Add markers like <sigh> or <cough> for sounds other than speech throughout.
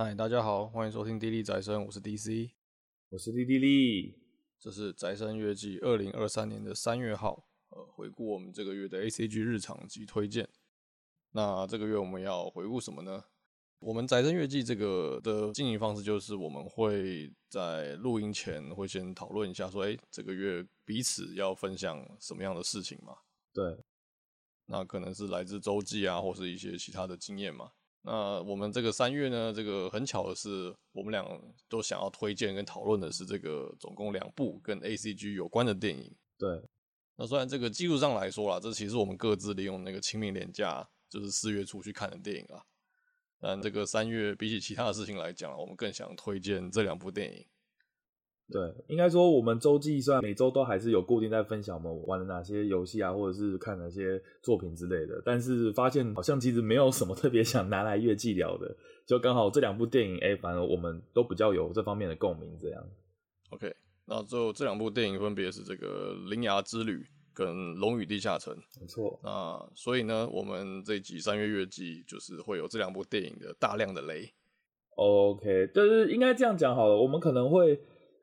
嗨，大家好，欢迎收听《滴滴宅生》，我是 DC，我是滴滴力，这是宅生月季二零二三年的三月号，呃，回顾我们这个月的 ACG 日常及推荐。那这个月我们要回顾什么呢？我们宅生月季这个的经营方式就是我们会在录音前会先讨论一下，说，哎，这个月彼此要分享什么样的事情嘛？对，那可能是来自周记啊，或是一些其他的经验嘛。那我们这个三月呢，这个很巧的是，我们俩都想要推荐跟讨论的是这个总共两部跟 ACG 有关的电影。对，那虽然这个技术上来说啦，这其实我们各自利用那个清明连假，就是四月初去看的电影啊。但这个三月比起其他的事情来讲，我们更想推荐这两部电影。对，应该说我们周记虽然每周都还是有固定在分享我们玩了哪些游戏啊，或者是看哪些作品之类的，但是发现好像其实没有什么特别想拿来月记聊的，就刚好这两部电影，哎，反而我们都比较有这方面的共鸣，这样。OK，那最后这两部电影分别是这个《铃芽之旅》跟《龙与地下城》。没错。那所以呢，我们这一集三月月记就是会有这两部电影的大量的雷。OK，就是应该这样讲好了，我们可能会。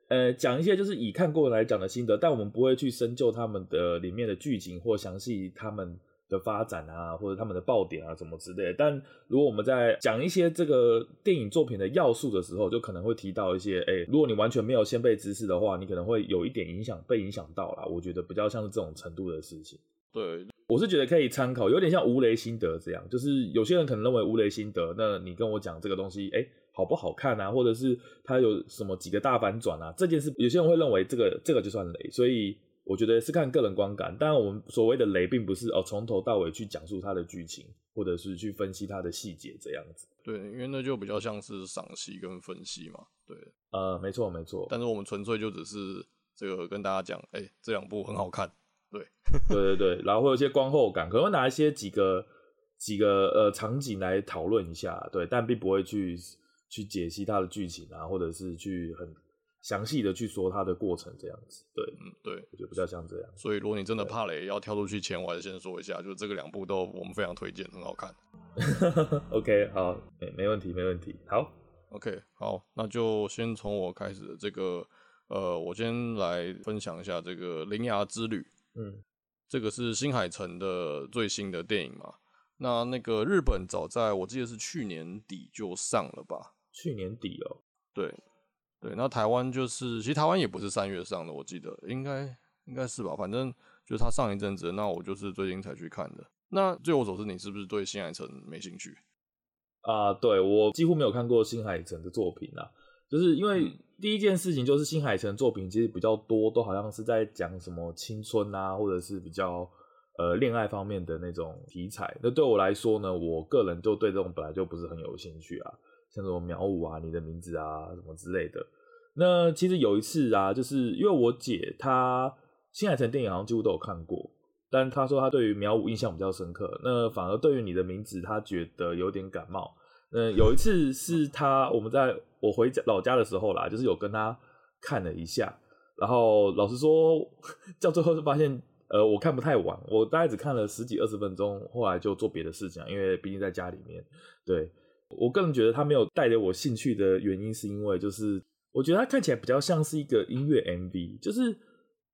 呃，讲一些就是以看过来讲的心得，但我们不会去深究他们的里面的剧情或详细他们的发展啊，或者他们的爆点啊什么之类的。但如果我们在讲一些这个电影作品的要素的时候，就可能会提到一些，哎、欸，如果你完全没有先备知识的话，你可能会有一点影响，被影响到啦。我觉得比较像是这种程度的事情。对，我是觉得可以参考，有点像无雷心得这样，就是有些人可能认为无雷心得，那你跟我讲这个东西，哎、欸。好不好看啊，或者是它有什么几个大反转啊？这件事有些人会认为这个这个就算雷，所以我觉得是看个人观感。当然，我们所谓的雷，并不是哦从头到尾去讲述它的剧情，或者是去分析它的细节这样子。对，因为那就比较像是赏析跟分析嘛。对，呃，没错没错。但是我们纯粹就只是这个跟大家讲，哎、欸，这两部很好看。对，<laughs> 对对对，然后会有一些观后感，可能会拿一些几个几个呃场景来讨论一下，对，但并不会去。去解析它的剧情啊，或者是去很详细的去说它的过程，这样子，对，嗯，对，我觉得比较像这样。所以，如果你真的怕雷，要跳出去前，我还是先说一下，就这个两部都我们非常推荐，很好看。<laughs> OK，好，没没问题，没问题。好，OK，好，那就先从我开始的这个，呃，我先来分享一下这个《铃芽之旅》。嗯，这个是新海诚的最新的电影嘛？那那个日本早在我记得是去年底就上了吧？去年底哦，对，对，那台湾就是，其实台湾也不是三月上的，我记得应该应该是吧，反正就是他上一阵子，那我就是最近才去看的。那据我所知，你是不是对新海诚没兴趣？啊，对，我几乎没有看过新海诚的作品啊，就是因为第一件事情就是新海诚作品其实比较多，都好像是在讲什么青春啊，或者是比较呃恋爱方面的那种题材。那对我来说呢，我个人就对这种本来就不是很有兴趣啊。像什么秒五啊，你的名字啊，什么之类的。那其实有一次啊，就是因为我姐她新海诚电影好像几乎都有看过，但她说她对于秒五印象比较深刻。那反而对于你的名字，她觉得有点感冒。那有一次是她我们在我回家老家的时候啦，就是有跟她看了一下，然后老实说，到最后是发现，呃，我看不太完，我大概只看了十几二十分钟，后来就做别的事情，因为毕竟在家里面，对。我个人觉得他没有带给我兴趣的原因，是因为就是我觉得他看起来比较像是一个音乐 MV，就是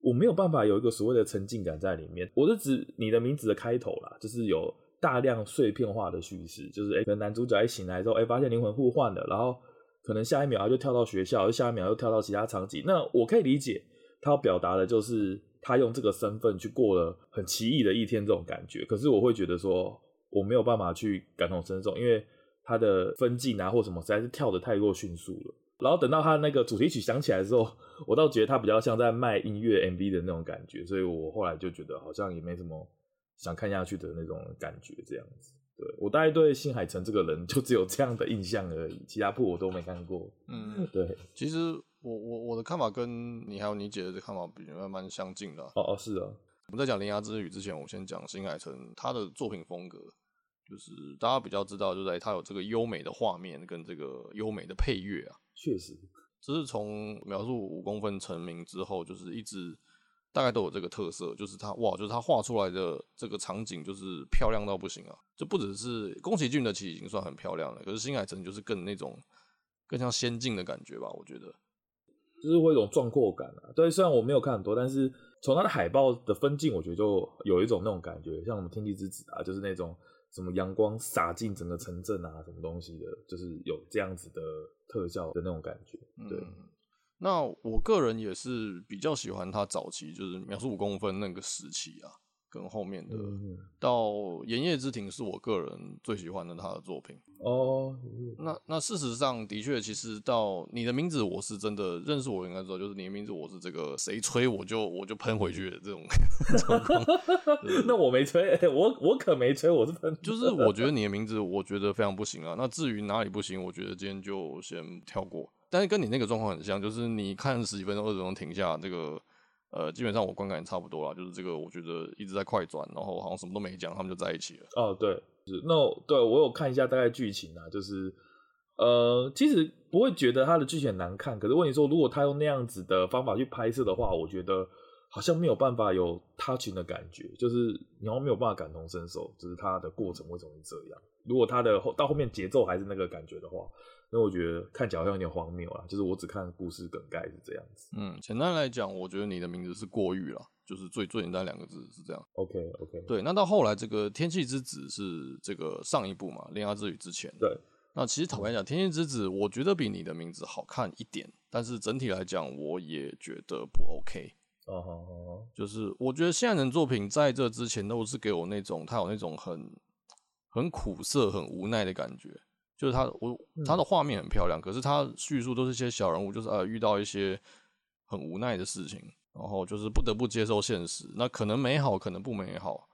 我没有办法有一个所谓的沉浸感在里面。我是指你的名字的开头啦，就是有大量碎片化的叙事，就是哎，可能男主角一醒来之后，哎，发现灵魂互换了，然后可能下一秒他就跳到学校，下一秒又跳到其他场景。那我可以理解他要表达的就是他用这个身份去过了很奇异的一天这种感觉。可是我会觉得说我没有办法去感同身受，因为。他的分镜啊，或什么，实在是跳得太过迅速了。然后等到他那个主题曲响起来之后，我倒觉得他比较像在卖音乐 MV 的那种感觉，所以我后来就觉得好像也没什么想看下去的那种感觉，这样子。对，我大概对新海诚这个人就只有这样的印象而已，其他部我都没看过。嗯，对。其实我我我的看法跟你还有你姐的看法比较蛮相近的啊。哦哦，是啊。我们在讲《铃芽之旅》之前，我先讲新海诚他的作品风格。就是大家比较知道，就在它有这个优美的画面跟这个优美的配乐啊，确实，这是从描述五公分成名之后，就是一直大概都有这个特色，就是它哇，就是它画出来的这个场景就是漂亮到不行啊，就不只是宫崎骏的其实已经算很漂亮了，可是新海诚就是更那种更像仙境的感觉吧，我觉得。就是会有一种壮阔感啊。对，虽然我没有看很多，但是从它的海报的分镜，我觉得就有一种那种感觉，像什么天地之子啊，就是那种什么阳光洒进整个城镇啊，什么东西的，就是有这样子的特效的那种感觉。对，那我个人也是比较喜欢他早期，就是秒速五公分那个时期啊。跟后面的到《炎夜之庭》是我个人最喜欢的他的作品哦。那那事实上的确，其实到你的名字，我是真的认识我应该知道，就是你的名字，我是这个谁吹我就我就喷回去的这种状况。<laughs> 那我没吹，我我可没吹，我是喷。就是我觉得你的名字，我觉得非常不行啊。那至于哪里不行，我觉得今天就先跳过。但是跟你那个状况很像，就是你看十几分钟、二十分钟停下这个。呃，基本上我观感也差不多啦，就是这个，我觉得一直在快转，然后好像什么都没讲，他们就在一起了。哦，对，是那对我有看一下大概剧情啊，就是呃，其实不会觉得他的剧情很难看，可是问题说，如果他用那样子的方法去拍摄的话，我觉得好像没有办法有 touching 的感觉，就是你好像没有办法感同身受，就是他的过程为什么会这样。如果他的后到后面节奏还是那个感觉的话。那我觉得看起来好像有点荒谬啊，就是我只看故事梗概是这样子。嗯，简单来讲，我觉得你的名字是过誉了，就是最最简单两个字是这样。OK OK。对，那到后来这个天气之子是这个上一部嘛，恋爱之旅之前。对。那其实坦白讲，天气之子我觉得比你的名字好看一点，但是整体来讲，我也觉得不 OK。哦。就是我觉得现在的作品在这之前都是给我那种，他有那种很很苦涩、很无奈的感觉。就是他，我他的画面很漂亮，可是他叙述都是一些小人物，就是呃遇到一些很无奈的事情，然后就是不得不接受现实，那可能美好，可能不美好。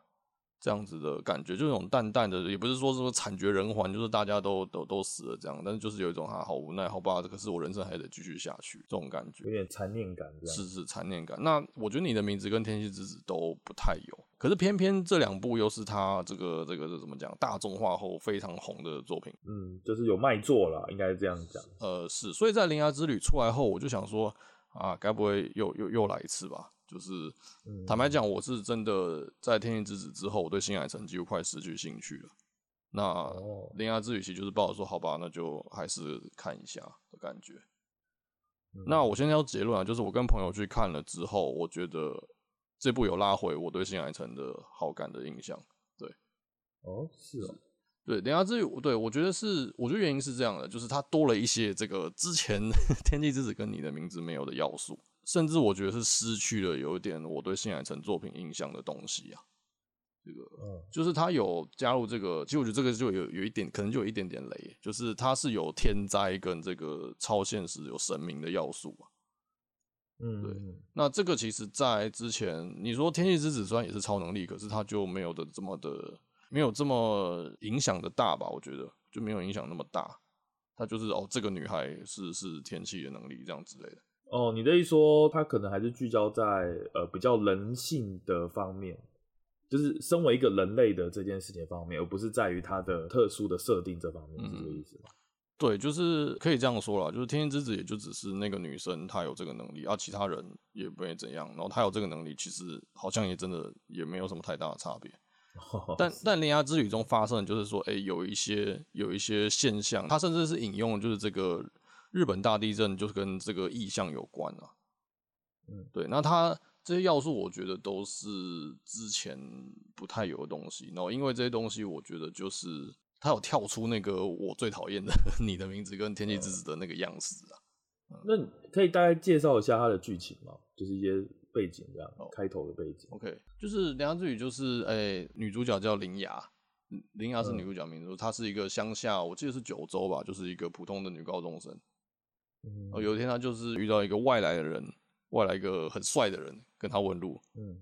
这样子的感觉，就那种淡淡的，也不是说什么惨绝人寰，就是大家都都都死了这样，但是就是有一种啊，好无奈，好吧，可是我人生还得继续下去，这种感觉，有点残念感，是是残念感。那我觉得你的名字跟天气之子都不太有，可是偏偏这两部又是他这个这个这怎么讲，大众化后非常红的作品，嗯，就是有卖座了，应该是这样讲。呃，是，所以在《铃芽之旅》出来后，我就想说啊，该不会又又又来一次吧？就是坦白讲，我是真的在《天气之子》之后，我对新海诚几乎快失去兴趣了。那《铃芽之旅》其实就是抱着说，好吧，那就还是看一下的感觉。那我现在要结论啊，就是我跟朋友去看了之后，我觉得这部有拉回我对新海诚的好感的印象。对，哦，是哦，对，《铃芽之旅》对，我觉得是，我觉得原因是这样的，就是它多了一些这个之前 <laughs>《天气之子》跟你的名字没有的要素。甚至我觉得是失去了有一点我对新海诚作品印象的东西啊，这个，就是他有加入这个，其实我觉得这个就有有一点，可能就有一点点雷，就是他是有天灾跟这个超现实、有神明的要素啊。嗯，对。那这个其实，在之前你说《天气之子》虽然也是超能力，可是他就没有的这么的，没有这么影响的大吧？我觉得就没有影响那么大。他就是哦，这个女孩是是天气的能力这样之类的。哦，你的意思说，他可能还是聚焦在呃比较人性的方面，就是身为一个人类的这件事情方面，而不是在于他的特殊的设定这方面，是这个意思吗？对，就是可以这样说啦，就是天天之子也就只是那个女生她有这个能力，而、啊、其他人也不会怎样，然后她有这个能力，其实好像也真的也没有什么太大的差别。哦、<laughs> 但但铃芽之旅中发生的就是说，哎、欸，有一些有一些现象，他甚至是引用就是这个。日本大地震就是跟这个意象有关啊，嗯，对，那它这些要素我觉得都是之前不太有的东西，然后因为这些东西，我觉得就是它有跳出那个我最讨厌的 <laughs> 你的名字跟天气之子的那个样子啊。嗯、那可以大概介绍一下它的剧情吗？就是一些背景这样，哦、开头的背景。OK，就是铃芽之旅，就是哎、欸，女主角叫林雅，林雅是女主角名字，她、嗯、是一个乡下，我记得是九州吧，就是一个普通的女高中生。嗯，有一天他就是遇到一个外来的人，外来一个很帅的人跟他问路，嗯，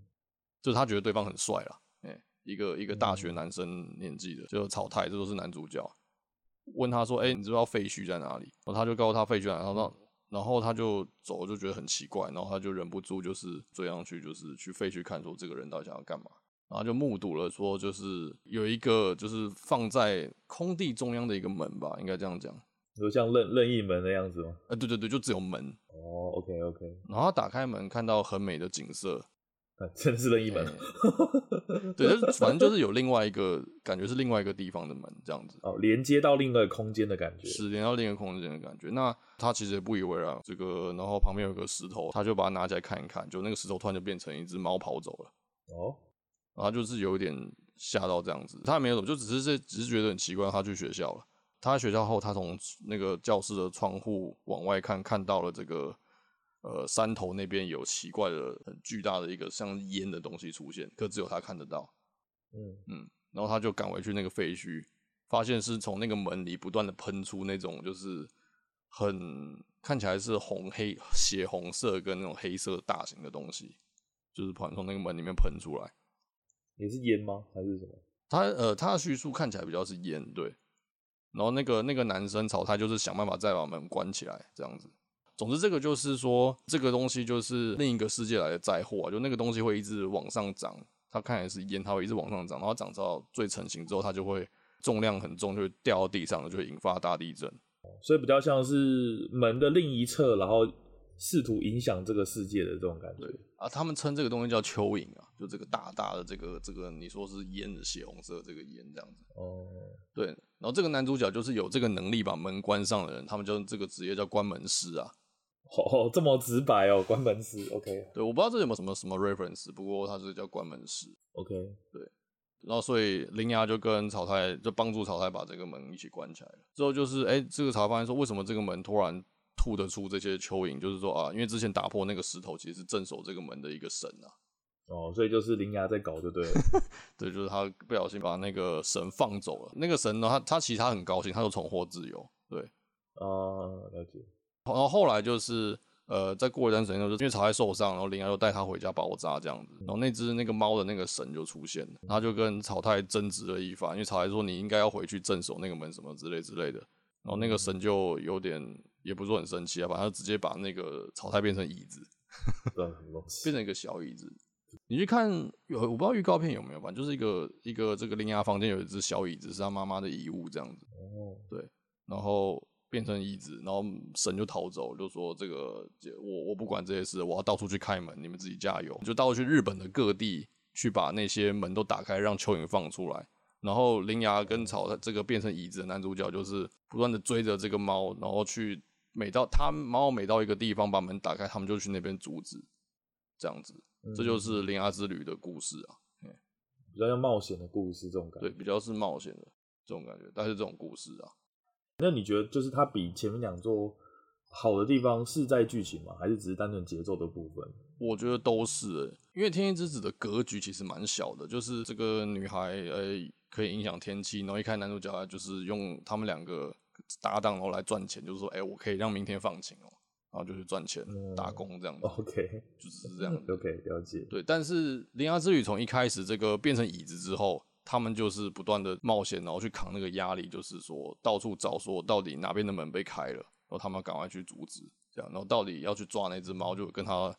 就是他觉得对方很帅啦，哎、欸，一个一个大学男生年纪的，嗯、就是草太，这都是男主角，问他说，哎、欸，你知道废墟在哪里？然后他就告诉他废墟在哪，然后然后他就走，就觉得很奇怪，然后他就忍不住就是追上去，就是去废墟看，说这个人到底想要干嘛？然后就目睹了说，就是有一个就是放在空地中央的一个门吧，应该这样讲。有像任任意门那样子吗？呃，对对对，就只有门。哦，OK OK。然后他打开门，看到很美的景色，啊真的是任意门。对，就是反正就是有另外一个感觉，是另外一个地方的门这样子。哦，连接到另外一个空间的感觉，是连到另一个空间的感觉。那他其实也不以为然，这个然后旁边有个石头，他就把它拿起来看一看，就那个石头突然就变成一只猫跑走了。哦，然后他就是有一点吓到这样子，他也没有就只是这只是觉得很奇怪。他去学校了，他在学校后，他从那个教室的窗户往外看，看到了这个。呃，山头那边有奇怪的、很巨大的一个像烟的东西出现，可只有他看得到。嗯嗯，然后他就赶回去那个废墟，发现是从那个门里不断的喷出那种，就是很看起来是红黑血红色跟那种黑色大型的东西，就是跑从那个门里面喷出来。也是烟吗？还是什么？他呃，他的叙述看起来比较是烟，对。然后那个那个男生炒菜就是想办法再把门关起来，这样子。总之，这个就是说，这个东西就是另一个世界来的灾祸啊，就那个东西会一直往上涨，它看起来是烟，它会一直往上涨，然后涨到最成型之后，它就会重量很重，就会掉到地上，就会引发大地震。所以比较像是门的另一侧，然后试图影响这个世界的这种感觉。对啊，他们称这个东西叫蚯蚓啊，就这个大大的这个这个，你说是烟的血红色这个烟这样子。哦，对，然后这个男主角就是有这个能力把门关上的人，他们就这个职业叫关门师啊。哦，这么直白哦，关门师，OK。对，我不知道这有没有什么什么 reference，不过他是叫关门师，OK。对，然后所以铃芽就跟草太就帮助草太把这个门一起关起来了。之后就是，哎、欸，这个草太发现说，为什么这个门突然吐得出这些蚯蚓？就是说啊，因为之前打破那个石头，其实是镇守这个门的一个神啊。哦，所以就是灵牙在搞，就对了。<laughs> 对，就是他不小心把那个神放走了。那个神呢，他他其实他很高兴，他就重获自由。对，啊、呃，了解。然后后来就是，呃，再过一段时间，就是因为草太受伤，然后灵牙又带他回家包扎这样子。然后那只那个猫的那个神就出现了，他就跟草太争执了一番，因为草太说你应该要回去镇守那个门什么之类之类的。然后那个神就有点，也不是说很生气啊，反正直接把那个草太变成椅子，<laughs> 变成一个小椅子。你去看有，我不知道预告片有没有，反正就是一个一个这个铃芽房间有一只小椅子，是他妈妈的遗物这样子。哦，对，然后。变成椅子，然后神就逃走，就说这个我我不管这些事，我要到处去开门，你们自己加油。就到处去日本的各地去把那些门都打开，让蚯蚓放出来。然后铃芽跟草太这个变成椅子的男主角，就是不断的追着这个猫，然后去每到他猫每到一个地方把门打开，他们就去那边阻止，这样子，这就是铃芽之旅的故事啊，比较像冒险的故事这种感觉，对，比较是冒险的这种感觉，但是这种故事啊。那你觉得，就是它比前面两座好的地方是在剧情吗？还是只是单纯节奏的部分？我觉得都是、欸，因为《天气之子》的格局其实蛮小的，就是这个女孩呃、欸、可以影响天气，然后一开男主角就是用他们两个搭档然后来赚钱，就是说哎、欸、我可以让明天放晴哦、喔，然后就去赚钱、嗯、打工这样子。OK，就是这样。OK，了解。对，但是《铃芽之旅》从一开始这个变成椅子之后。他们就是不断的冒险，然后去扛那个压力，就是说到处找，说到底哪边的门被开了，然后他们赶快去阻止，这样，然后到底要去抓那只猫，就跟他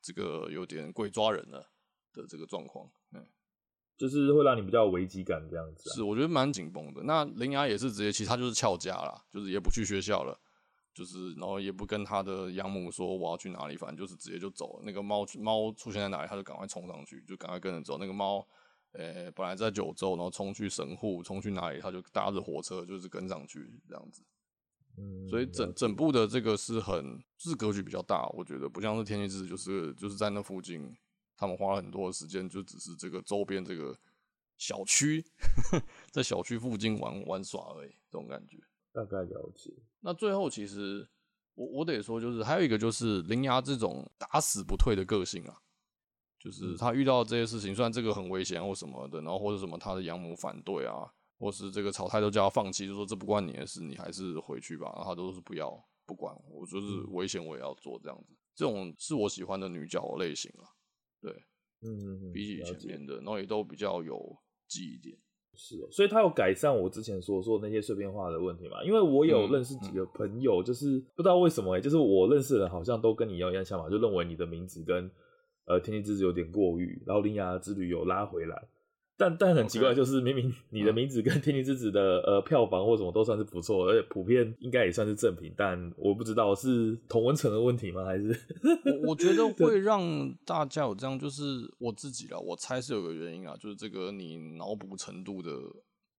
这个有点鬼抓人了的这个状况，嗯，就是会让你比较有危机感这样子啊。是，我觉得蛮紧绷的。那铃芽也是直接，其实他就是翘家啦，就是也不去学校了，就是然后也不跟他的养母说我要去哪里，反正就是直接就走了。那个猫猫出现在哪里，他就赶快冲上去，就赶快跟着走。那个猫。呃、欸，本来在九州，然后冲去神户，冲去哪里，他就搭着火车，就是跟上去这样子。嗯，所以整整部的这个是很，就是格局比较大，我觉得不像是天气之子，就是就是在那附近，他们花了很多的时间，就只是这个周边这个小区，<laughs> 在小区附近玩玩耍而已，这种感觉。大概了解。那最后其实我我得说，就是还有一个就是铃芽这种打死不退的个性啊。就是他遇到这些事情，虽然这个很危险或什么的，然后或者什么他的养母反对啊，或是这个草太都叫他放弃，就说这不关你的事，你还是回去吧。然后他都是不要不管我，就是危险我也要做这样子。这种是我喜欢的女角类型啊，对，嗯，比起前面的，然后也都比较有记忆点。是哦，所以他有改善我之前所说的那些碎片化的问题嘛？因为我有认识几个朋友，就是不知道为什么就是我认识的人好像都跟你一样一样想法，就认为你的名字跟。呃，天气之子有点过誉，然后铃芽之旅有拉回来，但但很奇怪，就是明明你的名字跟《天气之子》的呃票房或什么都算是不错，而且普遍应该也算是正品，但我不知道是同温层的问题吗？还是我我觉得 <laughs> 会让大家有这样，就是我自己了，我猜是有个原因啊，就是这个你脑补程度的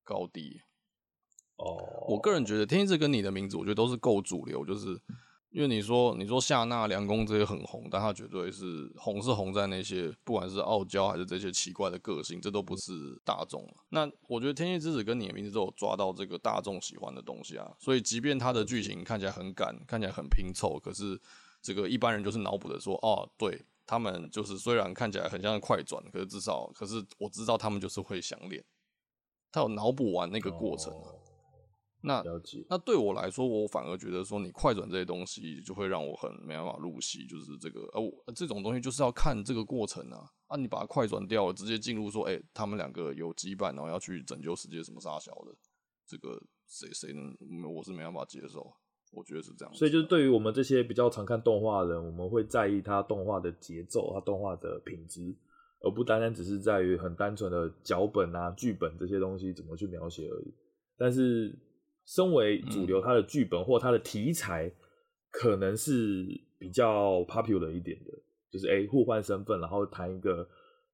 高低。哦，我个人觉得《天气之子》跟你的名字，我觉得都是够主流，就是。因为你说你说夏娜、凉宫这些很红，但他绝对是红是红在那些不管是傲娇还是这些奇怪的个性，这都不是大众。那我觉得《天气之子》跟你的名字都有抓到这个大众喜欢的东西啊，所以即便它的剧情看起来很赶，看起来很拼凑，可是这个一般人就是脑补的说，哦，对他们就是虽然看起来很像快转，可是至少可是我知道他们就是会想练，他有脑补完那个过程啊。那那对我来说，我反而觉得说你快转这些东西就会让我很没办法入戏，就是这个呃、啊，这种东西就是要看这个过程啊啊！你把它快转掉了，直接进入说，哎、欸，他们两个有羁绊，然后要去拯救世界，什么杀小的，这个谁谁能，我是没办法接受，我觉得是这样。所以就是对于我们这些比较常看动画的人，我们会在意它动画的节奏，它动画的品质，而不单单只是在于很单纯的脚本啊、剧本这些东西怎么去描写而已。但是。身为主流，它的剧本或它的题材可能是比较 popular 一点的，就是哎、欸、互换身份，然后谈一个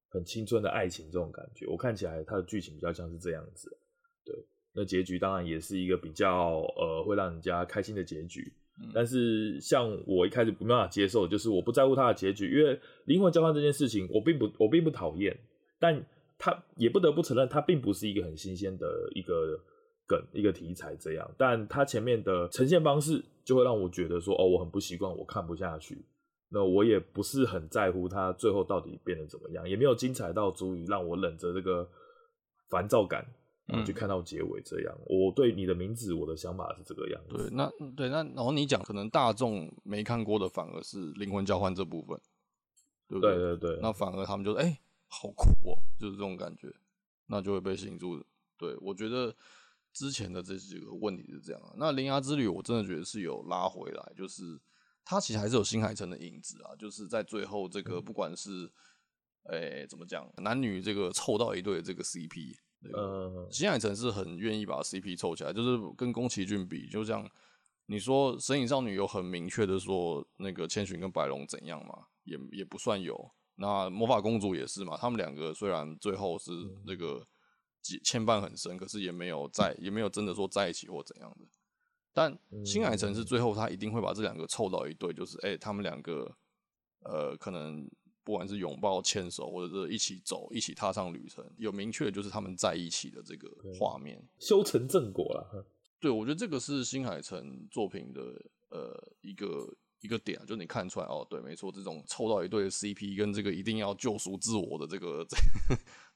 很青春的爱情这种感觉。我看起来它的剧情比较像是这样子，对。那结局当然也是一个比较呃会让人家开心的结局。但是像我一开始没办法接受，就是我不在乎它的结局，因为灵魂交换这件事情我并不我并不讨厌，但它也不得不承认它并不是一个很新鲜的一个。梗一个题材这样，但它前面的呈现方式就会让我觉得说，哦，我很不习惯，我看不下去。那我也不是很在乎它最后到底变得怎么样，也没有精彩到足以让我忍着这个烦躁感，去看到结尾这样。嗯、我对你的名字，我的想法是这个样子。对，那对那然后你讲，可能大众没看过的反而是灵魂交换这部分，对不对？对对对。那反而他们就哎、欸，好酷哦，就是这种感觉，那就会被吸引住。对，我觉得。之前的这几个问题是这样啊，那《铃芽之旅》我真的觉得是有拉回来，就是它其实还是有新海诚的影子啊，就是在最后这个不管是，诶、欸、怎么讲，男女这个凑到一对的这个 CP，呃，新海诚是很愿意把 CP 凑起来，就是跟宫崎骏比，就像你说《神隐少女》有很明确的说那个千寻跟白龙怎样嘛，也也不算有，那魔法公主也是嘛，他们两个虽然最后是那个。牵绊很深，可是也没有在，也没有真的说在一起或怎样的。但新海诚是最后他一定会把这两个凑到一对，就是哎、欸，他们两个呃，可能不管是拥抱、牵手，或者是一起走、一起踏上旅程，有明确的就是他们在一起的这个画面，修成正果了。对，我觉得这个是新海诚作品的呃一个。一个点啊，就你看出来哦，对，没错，这种凑到一对 CP 跟这个一定要救赎自我的这个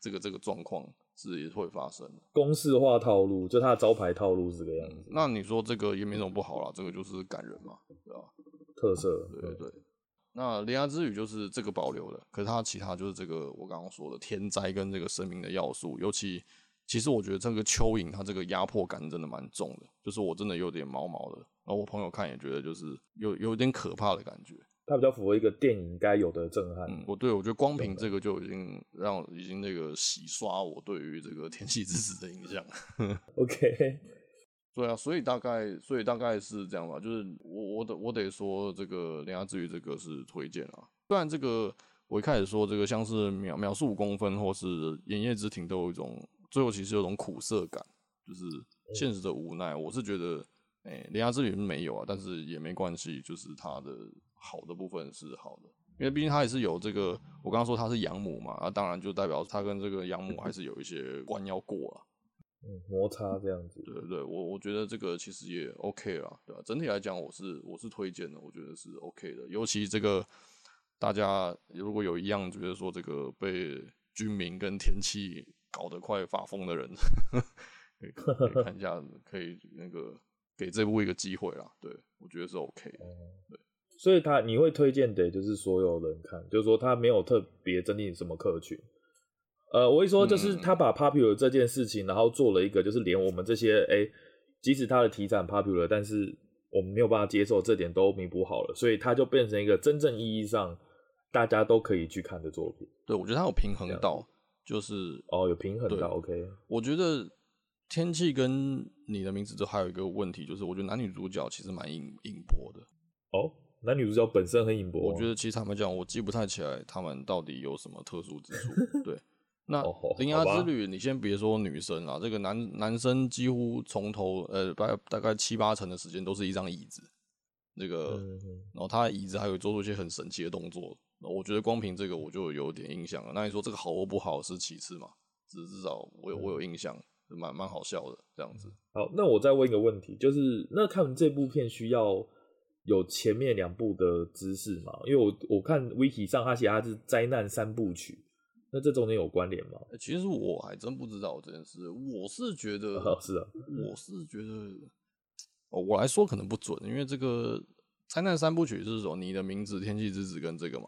这个这个状况是也会发生的。公式化套路，就他的招牌套路是这个样子。那你说这个也没什么不好啦，这个就是感人嘛，对吧？特色，对对对。那铃芽之语就是这个保留的，可是它其他就是这个我刚刚说的天灾跟这个生命的要素，尤其其实我觉得这个蚯蚓它这个压迫感真的蛮重的，就是我真的有点毛毛的。然后我朋友看也觉得就是有有点可怕的感觉，它比较符合一个电影该有的震撼。嗯，我对我觉得光凭这个就已经让已经那个洗刷我对于这个天气之子的印象。<laughs> OK，<laughs> 对啊，所以大概所以大概是这样吧，就是我我得我得说这个铃芽之旅这个是推荐啊。虽然这个我一开始说这个像是秒秒速五公分或是炎夜之庭都有一种最后其实有种苦涩感，就是现实的无奈。我是觉得。哎，铃芽之旅是没有啊，但是也没关系，就是它的好的部分是好的，因为毕竟它也是有这个，我刚刚说它是养母嘛，那当然就代表它跟这个养母还是有一些关要过啊，嗯，摩擦这样子，对对对，我我觉得这个其实也 OK 啦，对吧？整体来讲，我是我是推荐的，我觉得是 OK 的，尤其这个大家如果有一样觉得说这个被军民跟天气搞得快发疯的人，<laughs> 可以看一下，可以那个。给这部一个机会啦，对，我觉得是 OK 的，对，所以他你会推荐的，就是所有人看，就是说他没有特别针对什么客群，呃，我会说就是他把 popular 这件事情，然后做了一个，就是连我们这些，哎、欸，即使他的题材 popular，但是我们没有办法接受这点都弥补好了，所以他就变成一个真正意义上大家都可以去看的作品。对，我觉得他有平衡到，就是哦，有平衡到 OK。我觉得天气跟你的名字都还有一个问题，就是我觉得男女主角其实蛮硬硬播的。哦，男女主角本身很硬播。我觉得其实坦白讲，我记不太起来他们到底有什么特殊之处。<laughs> 对，那《铃芽之旅》，你先别说女生啊，这个男男生几乎从头呃大大概七八成的时间都是一张椅子。那个，然后他椅子还有做出一些很神奇的动作，我觉得光凭这个我就有点印象了。那你说这个好或不好是其次嘛？至至少我有我有印象，蛮蛮好笑的这样子。好，那我再问一个问题，就是那看这部片需要有前面两部的知识吗？因为我我看 Wiki 上他写他是灾难三部曲，那这中间有关联吗？其实我还真不知道这件事，我是觉得，哦、是啊，我是觉得。我来说可能不准，因为这个灾难三部曲是说你的名字、天气之子跟这个嘛。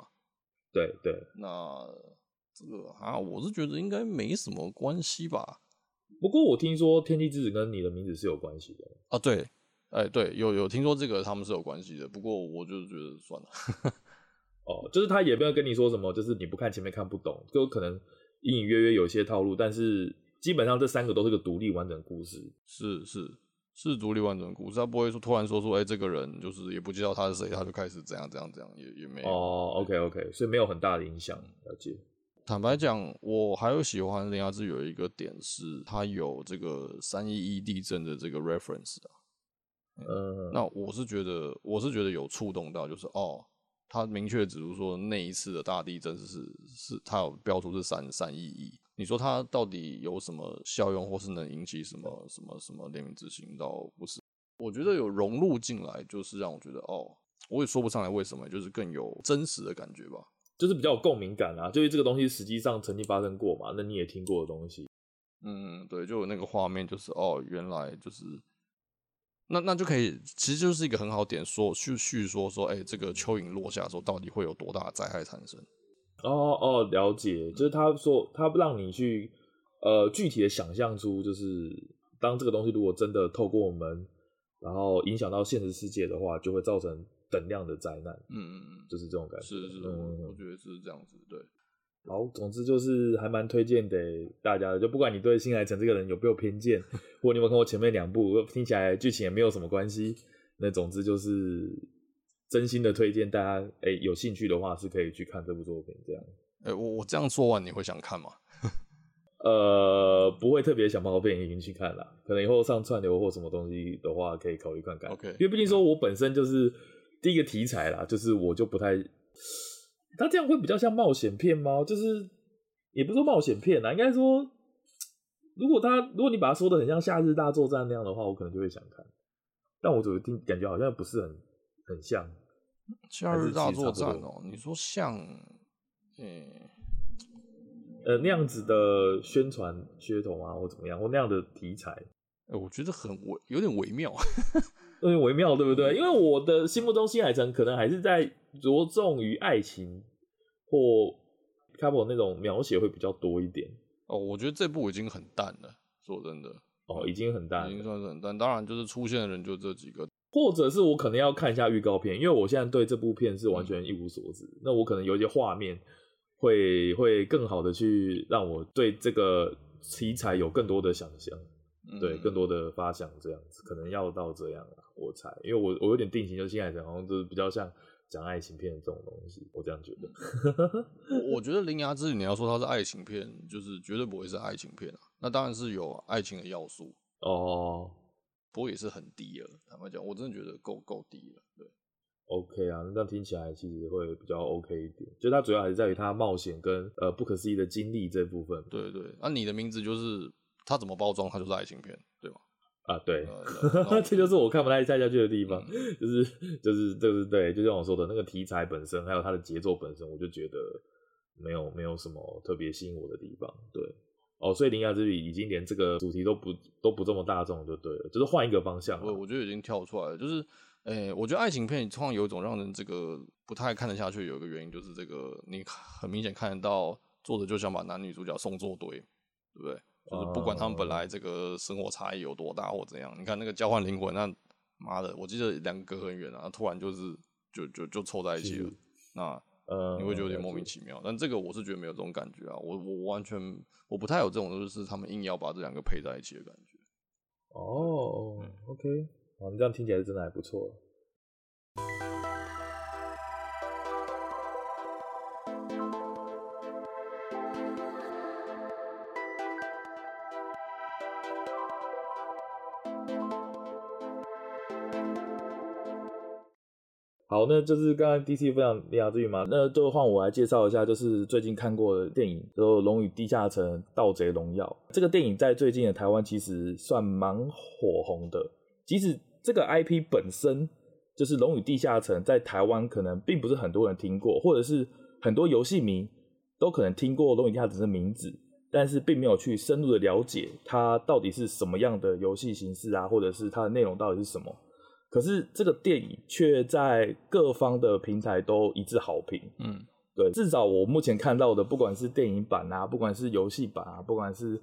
对对，那这个啊，我是觉得应该没什么关系吧。不过我听说天气之子跟你的名字是有关系的啊。对，哎、欸，对，有有听说这个他们是有关系的。不过我就觉得算了。哦，就是他也不要跟你说什么，就是你不看前面看不懂，就可能隐隐约约有些套路，但是基本上这三个都是个独立完整故事。是是。是独立完整故事，他不会说突然说说，哎、欸，这个人就是也不知道他是谁，他就开始怎样怎样怎样，也也没有。哦，OK OK，所以没有很大的影响。了解。坦白讲，我还有喜欢《铃芽之旅》有一个点是，它有这个三一一地震的这个 reference 啊。嗯，嗯那我是觉得，我是觉得有触动到，就是哦，他明确指出说那一次的大地震是是，他有标出是三三一一。你说它到底有什么效用，或是能引起什么什么什么怜悯之心？倒不是，我觉得有融入进来，就是让我觉得哦，我也说不上来为什么，就是更有真实的感觉吧，就是比较有共鸣感啊。就是这个东西实际上曾经发生过嘛，那你也听过的东西。嗯，对，就有那个画面，就是哦，原来就是那那就可以，其实就是一个很好点说叙叙说说，哎、欸，这个蚯蚓落下的时候，到底会有多大的灾害产生？哦哦，了解，就是他说他让你去呃具体的想象出，就是当这个东西如果真的透过我们，然后影响到现实世界的话，就会造成等量的灾难。嗯嗯嗯，就是这种感觉。是是，嗯、我觉得是这样子。对，好，总之就是还蛮推荐给大家的，就不管你对新海诚这个人有没有偏见，<laughs> 或你有没有看过前面两部，听起来剧情也没有什么关系，那总之就是。真心的推荐大家，哎、欸，有兴趣的话是可以去看这部作品。这样，哎、欸，我我这样说完，你会想看吗？<laughs> 呃，不会特别想跑电影去看啦，可能以后上串流或什么东西的话，可以考虑看看。OK，因为毕竟说我本身就是第一个题材啦，就是我就不太，他这样会比较像冒险片吗？就是也不是说冒险片啦，应该说，如果他如果你把它说的很像《夏日大作战》那样的话，我可能就会想看。但我怎么听感觉好像不是很。很像夏日大作战哦，你说像，嗯，呃，那样子的宣传噱头啊，或怎么样，或那样的题材，我觉得很微，有点微妙，<laughs> 有点微妙，对不对？因为我的心目中，新海诚可能还是在着重于爱情或 couple 那种描写会比较多一点。哦，我觉得这部已经很淡了，说真的，哦，已经很淡，已经算是很淡。当然，就是出现的人就这几个。或者是我可能要看一下预告片，因为我现在对这部片是完全一无所知。嗯、那我可能有一些画面会会更好的去让我对这个题材有更多的想象，嗯、对更多的发想，这样子可能要到这样啊，我猜，因为我我有点定型，就是新海诚好像就是比较像讲爱情片的这种东西，我这样觉得。<laughs> 我我觉得《铃芽之旅》你要说它是爱情片，就是绝对不会是爱情片啊，那当然是有爱情的要素哦。不过也是很低了，坦白讲，我真的觉得够够低了。对，OK 啊，那这样听起来其实会比较 OK 一点。就它主要还是在于它冒险跟呃不可思议的经历这部分。对对，那、啊、你的名字就是它怎么包装，它就是爱情片，对吗？啊，对，<laughs> 这就是我看不太下去的地方，嗯、就是就是就是对，就像我说的那个题材本身，还有它的节奏本身，我就觉得没有没有什么特别吸引我的地方。对。哦，所以《铃芽之旅》已经连这个主题都不都不这么大众，就对了，就是换一个方向。我我觉得已经跳出来了，就是，诶、欸，我觉得爱情片通常有一种让人这个不太看得下去，有一个原因就是这个你很明显看得到作者就想把男女主角送作堆，对不对？就是不管他们本来这个生活差异有多大或怎样，你看那个交换灵魂，那妈的，我记得两个隔很远啊，突然就是就就就凑在一起了，那呃，你会觉得有点莫名其妙。但这个我是觉得没有这种感觉啊，我我完全我不太有这种，就是他们硬要把这两个配在一起的感觉。哦、嗯、，OK，好，你这样听起来真的还不错。好，那就是刚刚 DC 分享恋爱剧嘛，那就换我来介绍一下，就是最近看过的电影，就《龙与地下城：盗贼荣耀》这个电影在最近的台湾其实算蛮火红的，即使这个 IP 本身就是《龙与地下城》，在台湾可能并不是很多人听过，或者是很多游戏迷都可能听过《龙与地下城》的名字，但是并没有去深入的了解它到底是什么样的游戏形式啊，或者是它的内容到底是什么。可是这个电影却在各方的平台都一致好评。嗯，对，至少我目前看到的，不管是电影版啊，不管是游戏版啊，不管是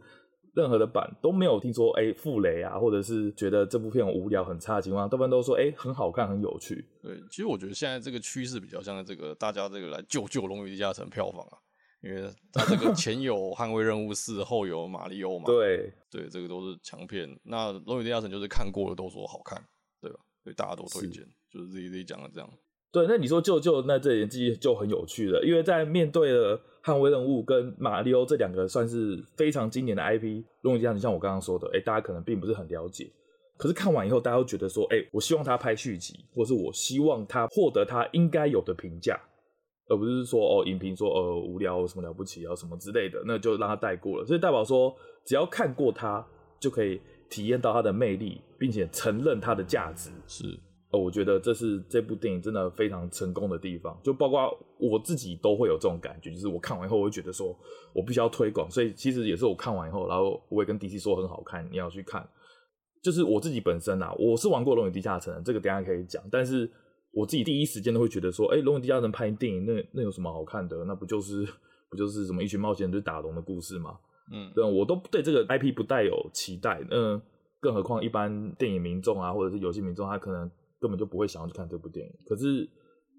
任何的版，都没有听说哎负雷啊，或者是觉得这部片无聊很差的情况，大部分都说哎很好看，很有趣。对，其实我觉得现在这个趋势比较像这个大家这个来救救《龙与地下城》票房啊，因为它这个前有《捍卫任务四》，<laughs> 后有《马里奥》嘛。对对，这个都是强片。那《龙与地下城》就是看过了都说好看，对吧？对，大家都推荐，就是自己自己讲的这样。对，那你说舅舅那这演技就很有趣了，因为在面对了捍卫任务跟马里奥这两个算是非常经典的 IP，龙与地下城像我刚刚说的，哎，大家可能并不是很了解。可是看完以后，大家都觉得说，哎，我希望他拍续集，或是我希望他获得他应该有的评价，而不是说哦，影评说呃无聊什么了不起啊什么之类的，那就让他带过了。所以代表说，只要看过他就可以。体验到它的魅力，并且承认它的价值，是，呃，我觉得这是这部电影真的非常成功的地方。就包括我自己都会有这种感觉，就是我看完以后，我会觉得说我必须要推广。所以其实也是我看完以后，然后我也跟 DC 说很好看，你要去看。就是我自己本身啊，我是玩过《龙与地下城》，这个等一下可以讲。但是我自己第一时间都会觉得说，哎，《龙与地下城》拍电影，那那有什么好看的？那不就是不就是什么一群冒险人去打龙的故事吗？嗯，对，我都对这个 IP 不带有期待，嗯，更何况一般电影民众啊，或者是游戏民众，他可能根本就不会想要去看这部电影。可是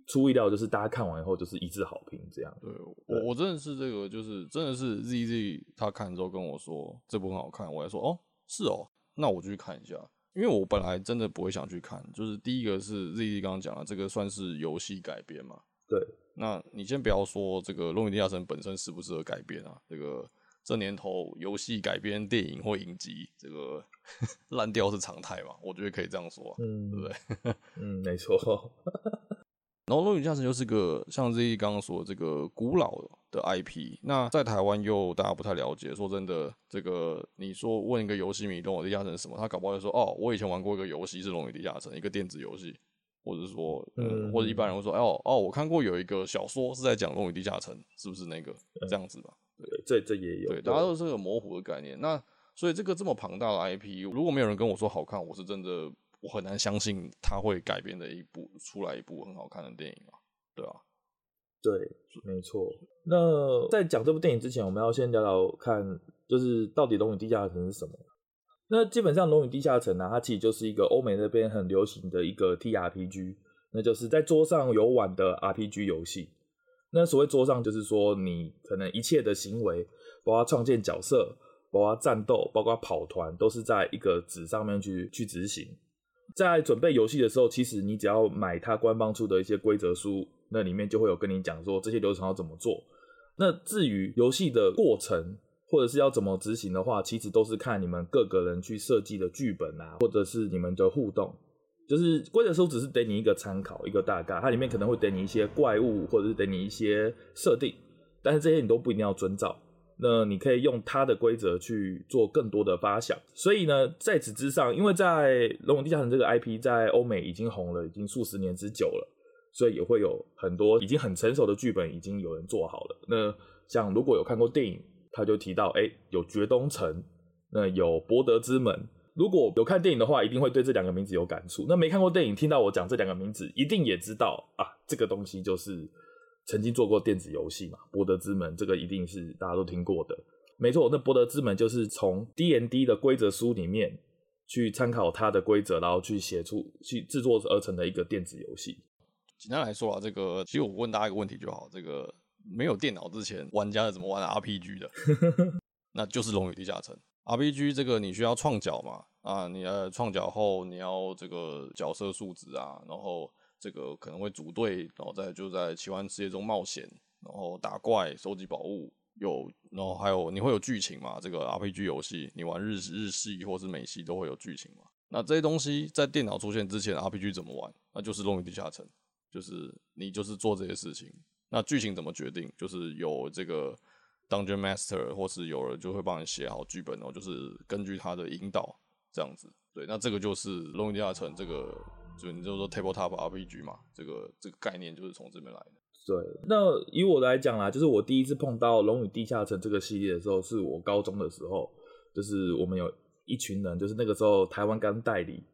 出意料，就是大家看完以后就是一致好评，这样。对，我我真的是这个，就是真的是 ZZ 他看之后跟我说这部很好看，我还说哦是哦，那我就去看一下，因为我本来真的不会想去看。就是第一个是 ZZ 刚刚讲了，这个算是游戏改编嘛？对。那你先不要说这个《龙与地下城》本身适不适合改编啊，这个。这年头，游戏改编电影或影集，这个 <laughs> 烂掉是常态嘛？我觉得可以这样说，啊，嗯，对不对？<laughs> 嗯，没错。<laughs> 然后《龙与地下城》就是个像 Z 刚刚说的这个古老的 IP，那在台湾又大家不太了解。说真的，这个你说问一个游戏迷《龙与地下城》是什么，他搞不好就说：“哦，我以前玩过一个游戏是《龙与地下城》，一个电子游戏。”或者说，嗯，或者一般人会说：“哦哦，我看过有一个小说是在讲《龙与地下城》，是不是那个这样子吧？”对，这这也有，对，大家都是个模糊的概念。那所以这个这么庞大的 IP，如果没有人跟我说好看，我是真的我很难相信他会改编的一部出来一部很好看的电影啊，对啊，对，没错。那在讲这部电影之前，我们要先聊聊看，就是到底《龙与地下城》是什么？那基本上《龙与地下城》呢，它其实就是一个欧美那边很流行的一个 TRPG，那就是在桌上游玩的 RPG 游戏。那所谓桌上，就是说你可能一切的行为，包括创建角色，包括战斗，包括跑团，都是在一个纸上面去去执行。在准备游戏的时候，其实你只要买它官方出的一些规则书，那里面就会有跟你讲说这些流程要怎么做。那至于游戏的过程，或者是要怎么执行的话，其实都是看你们各个人去设计的剧本啊，或者是你们的互动。就是规则书只是给你一个参考，一个大概，它里面可能会给你一些怪物，或者是给你一些设定，但是这些你都不一定要遵照。那你可以用它的规则去做更多的发想。所以呢，在此之上，因为在《龙与地下城》这个 IP 在欧美已经红了，已经数十年之久了，所以也会有很多已经很成熟的剧本已经有人做好了。那像如果有看过电影，他就提到，哎、有绝东城，那有博德之门。如果有看电影的话，一定会对这两个名字有感触。那没看过电影，听到我讲这两个名字，一定也知道啊，这个东西就是曾经做过电子游戏嘛，《博德之门》这个一定是大家都听过的。没错，那《博德之门》就是从 D N D 的规则书里面去参考它的规则，然后去写出去制作而成的一个电子游戏。简单来说啊，这个其实我问大家一个问题就好，这个没有电脑之前，玩家是怎么玩 RPG 的？那就是《龙与地下城》RPG，这个你需要创角嘛？啊，你呃创角后，你要这个角色数值啊，然后这个可能会组队，然后再就在奇幻世界中冒险，然后打怪、收集宝物，有，然后还有你会有剧情嘛？这个 RPG 游戏，你玩日日系或是美系都会有剧情嘛？那这些东西在电脑出现之前，RPG 怎么玩？那就是《龙与地下城》，就是你就是做这些事情。那剧情怎么决定？就是有这个 Dungeon Master，或是有人就会帮你写好剧本，哦就是根据他的引导这样子。对，那这个就是《龙与地下城》这个，就你就说 Tabletop RPG 嘛，这个这个概念就是从这边来的。对，那以我来讲啦，就是我第一次碰到《龙与地下城》这个系列的时候，是我高中的时候，就是我们有一群人，就是那个时候台湾刚代理。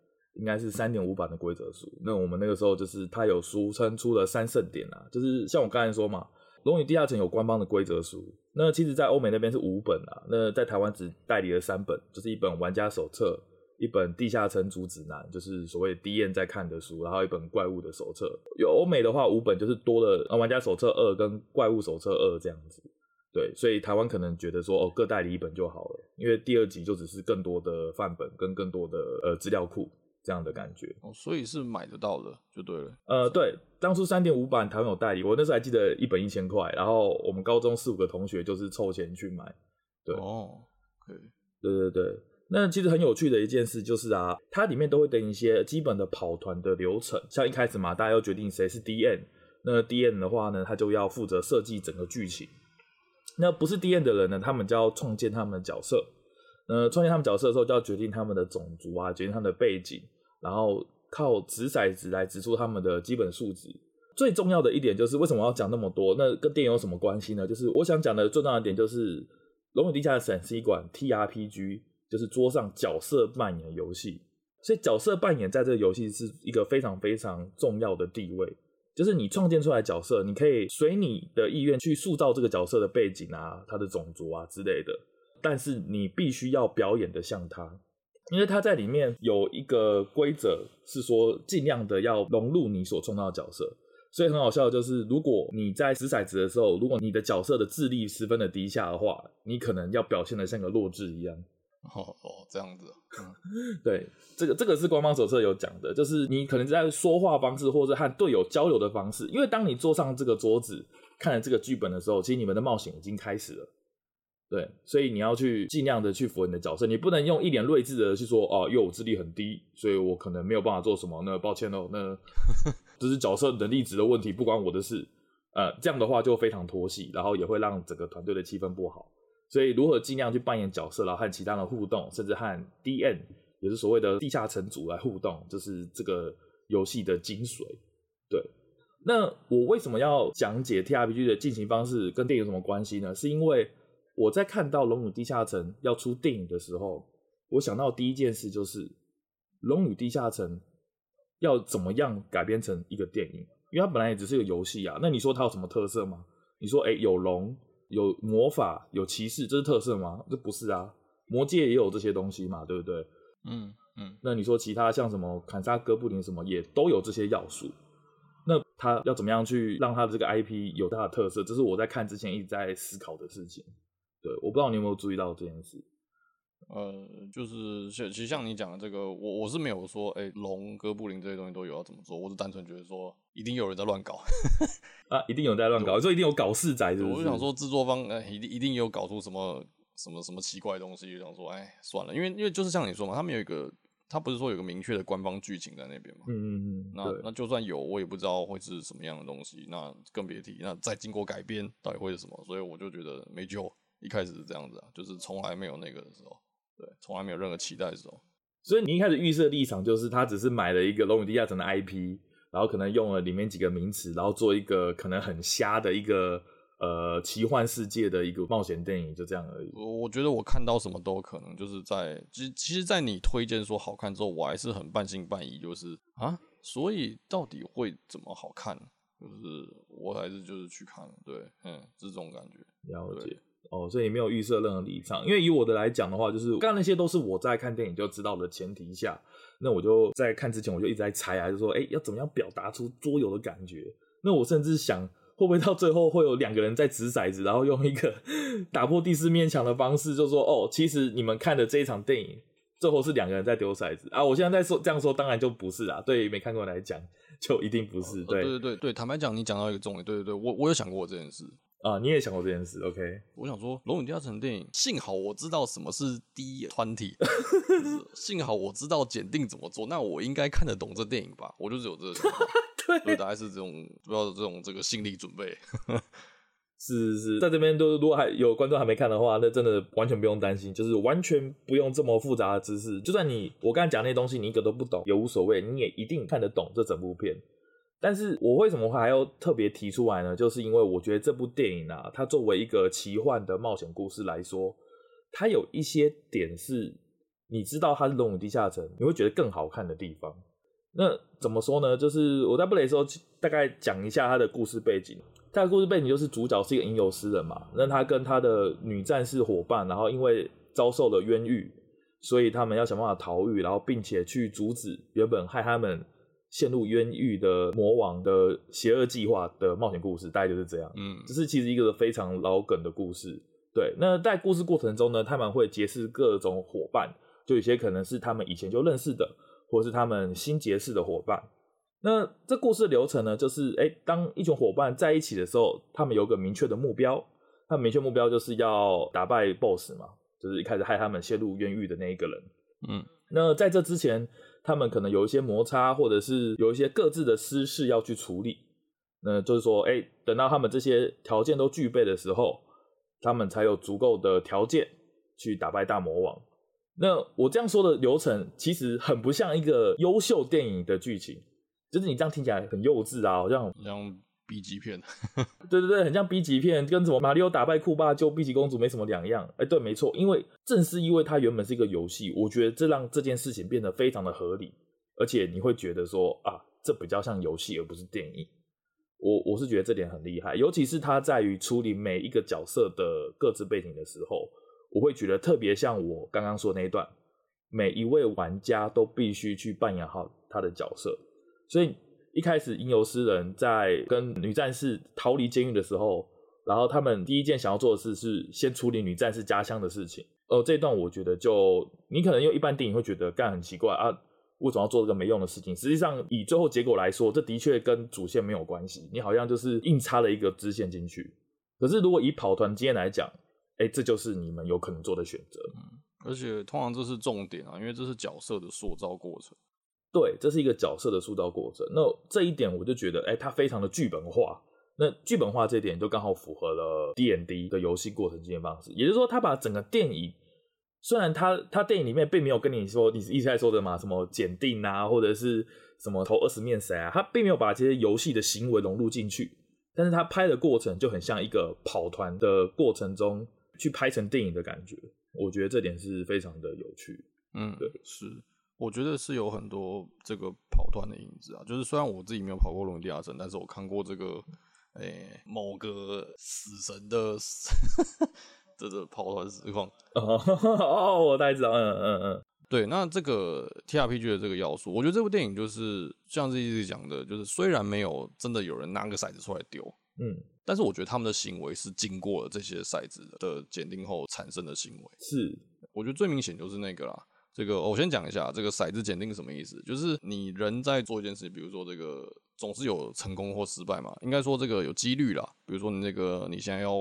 应该是三点五版的规则书。那我们那个时候就是它有俗称出了三圣典啊，就是像我刚才说嘛，《龙与地下城》有官方的规则书。那其实，在欧美那边是五本啊，那在台湾只代理了三本，就是一本玩家手册，一本地下城主指南，就是所谓 DM 在看的书，然后一本怪物的手册。有欧美的话，五本就是多了玩家手册二跟怪物手册二这样子。对，所以台湾可能觉得说哦，各代理一本就好了，因为第二集就只是更多的范本跟更多的呃资料库。这样的感觉哦，所以是买得到的，就对了。呃，对，当初三点五版台湾有代理，我那时候还记得一本一千块，然后我们高中四五个同学就是凑钱去买。对哦，可以，对对对。那其实很有趣的一件事就是啊，它里面都会等一些基本的跑团的流程，像一开始嘛，大家要决定谁是 DM，那 DM 的话呢，他就要负责设计整个剧情。那不是 DM 的人呢，他们就要创建他们的角色。呃，创建他们角色的时候，就要决定他们的种族啊，决定他们的背景，然后靠掷骰子来掷出他们的基本数值。最重要的一点就是，为什么要讲那么多？那跟电影有什么关系呢？就是我想讲的最重要的点就是，《龙与地下城》是一款 TRPG，就是桌上角色扮演游戏。所以角色扮演在这个游戏是一个非常非常重要的地位。就是你创建出来角色，你可以随你的意愿去塑造这个角色的背景啊、他的种族啊之类的。但是你必须要表演的像他，因为他在里面有一个规则是说，尽量的要融入你所创造的角色。所以很好笑的就是，如果你在掷骰子的时候，如果你的角色的智力十分的低下的话，你可能要表现的像个弱智一样。哦哦，这样子。嗯，<laughs> 对，这个这个是官方手册有讲的，就是你可能在说话方式，或者和队友交流的方式，因为当你坐上这个桌子看了这个剧本的时候，其实你们的冒险已经开始了。对，所以你要去尽量的去符合你的角色，你不能用一脸睿智的去说哦，因为我智力很低，所以我可能没有办法做什么。那抱歉哦，那 <laughs> 这是角色能力值的问题，不关我的事。呃，这样的话就非常拖戏，然后也会让整个团队的气氛不好。所以如何尽量去扮演角色，然后和其他人互动，甚至和 D N 也是所谓的地下城主来互动，这是这个游戏的精髓。对，那我为什么要讲解 TRPG 的进行方式跟电影有什么关系呢？是因为我在看到《龙与地下城》要出电影的时候，我想到第一件事就是《龙与地下城》要怎么样改编成一个电影，因为它本来也只是一个游戏啊。那你说它有什么特色吗？你说，哎，有龙、有魔法、有骑士，这是特色吗？这不是啊。魔界也有这些东西嘛，对不对？嗯嗯。那你说其他像什么砍杀哥布林什么，也都有这些要素。那他要怎么样去让他的这个 IP 有它的特色？这是我在看之前一直在思考的事情。对，我不知道你有没有注意到这件事。呃，就是像其实像你讲的这个，我我是没有说，哎、欸，龙、哥布林这些东西都有要怎么做，我是单纯觉得说，一定有人在乱搞 <laughs> 啊，一定有人在乱搞，所以一定有搞事仔是不是？我就想说，制作方哎、欸，一定一定有搞出什么什么什么奇怪的东西，就想说，哎，算了，因为因为就是像你说嘛，他们有一个，他不是说有个明确的官方剧情在那边嘛，嗯嗯嗯，那那就算有，我也不知道会是什么样的东西，那更别提，那再经过改编，到底会是什么？所以我就觉得没救。一开始是这样子啊，就是从来没有那个的时候，对，从来没有任何期待的时候。所以你一开始预设立场就是他只是买了一个《龙与地下城》的 IP，然后可能用了里面几个名词，然后做一个可能很瞎的一个呃奇幻世界的一个冒险电影，就这样而已。我我觉得我看到什么都可能，就是在其实其实，在你推荐说好看之后，我还是很半信半疑，就是啊，所以到底会怎么好看？就是我还是就是去看，对，嗯，是这种感觉。了解。哦，所以你没有预设任何立场。因为以我的来讲的话，就是刚刚那些都是我在看电影就知道的前提下，那我就在看之前我就一直在猜啊，就说哎，要怎么样表达出桌游的感觉？那我甚至想。会不会到最后会有两个人在掷骰子，然后用一个 <laughs> 打破第四面墙的方式，就说哦，其实你们看的这一场电影，最后是两个人在丢骰子啊！我现在在说这样说，当然就不是啦。对于没看过来讲，就一定不是。对、哦、对对对对，坦白讲，你讲到一个重点，对对对，我我有想过这件事啊，你也想过这件事，OK？我想说，《龙与地下城》电影，幸好我知道什么是第一团体，<laughs> 幸好我知道检定怎么做，那我应该看得懂这电影吧？我就只有这个。<laughs> 对，大概是这种，不知道这种这个心理准备，是是是，在这边都如果还有观众还没看的话，那真的完全不用担心，就是完全不用这么复杂的知识，就算你我刚才讲那些东西你一个都不懂也无所谓，你也一定看得懂这整部片。但是我为什么还要特别提出来呢？就是因为我觉得这部电影啊，它作为一个奇幻的冒险故事来说，它有一些点是你知道它是《龙与地下城》，你会觉得更好看的地方。那怎么说呢？就是我在布雷的时候，大概讲一下他的故事背景。他的故事背景就是主角是一个吟游诗人嘛，那他跟他的女战士伙伴，然后因为遭受了冤狱，所以他们要想办法逃狱，然后并且去阻止原本害他们陷入冤狱的魔王的邪恶计划的冒险故事，大概就是这样。嗯，这是其实一个非常老梗的故事。对，那在故事过程中呢，他们会结识各种伙伴，就有些可能是他们以前就认识的。或是他们新结识的伙伴，那这故事流程呢，就是哎，当一群伙伴在一起的时候，他们有个明确的目标，他们明确目标就是要打败 BOSS 嘛，就是一开始害他们陷入冤狱的那一个人。嗯，那在这之前，他们可能有一些摩擦，或者是有一些各自的私事要去处理。那就是说，哎，等到他们这些条件都具备的时候，他们才有足够的条件去打败大魔王。那我这样说的流程，其实很不像一个优秀电影的剧情，就是你这样听起来很幼稚啊，好像像 B 级片。<laughs> 对对对，很像 B 级片，跟什么马里奥打败库巴救碧琪公主没什么两样。哎，对，没错，因为正是因为它原本是一个游戏，我觉得这让这件事情变得非常的合理，而且你会觉得说啊，这比较像游戏而不是电影。我我是觉得这点很厉害，尤其是它在于处理每一个角色的各自背景的时候。我会觉得特别像我刚刚说的那一段，每一位玩家都必须去扮演好他的角色。所以一开始吟游诗人在跟女战士逃离监狱的时候，然后他们第一件想要做的事是先处理女战士家乡的事情。呃，这一段我觉得就你可能用一般电影会觉得干很奇怪啊，为什么要做这个没用的事情？实际上以最后结果来说，这的确跟主线没有关系，你好像就是硬插了一个支线进去。可是如果以跑团经验来讲，哎，这就是你们有可能做的选择。嗯，而且通常这是重点啊，因为这是角色的塑造过程。对，这是一个角色的塑造过程。那这一点我就觉得，哎，它非常的剧本化。那剧本化这一点就刚好符合了 D N D 的游戏过程经验方式。也就是说，他把整个电影，虽然他他电影里面并没有跟你说，你是一直在说的嘛，什么检定啊，或者是什么投二十面骰啊，他并没有把这些游戏的行为融入进去。但是他拍的过程就很像一个跑团的过程中。去拍成电影的感觉，我觉得这点是非常的有趣。嗯，对，是，我觉得是有很多这个跑团的影子啊。就是虽然我自己没有跑过《龙与地下城》，但是我看过这个，诶、欸，某个死神的这个跑团实况。哦，我大概知道，嗯嗯嗯，对。那这个 TRPG 的这个要素，我觉得这部电影就是像是一直讲的，就是虽然没有真的有人拿个骰子出来丢，嗯。但是我觉得他们的行为是经过了这些骰子的检定后产生的行为。是，我觉得最明显就是那个啦。这个我先讲一下，这个骰子检定是什么意思？就是你人在做一件事情，比如说这个总是有成功或失败嘛。应该说这个有几率啦。比如说你那个你现在要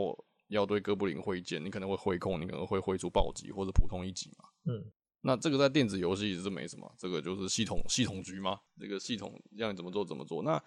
要对哥布林挥剑，你可能会挥空，你可能会挥出暴击或者普通一击嘛。嗯，那这个在电子游戏是没什么，这个就是系统系统局嘛。这个系统让你怎么做怎么做。那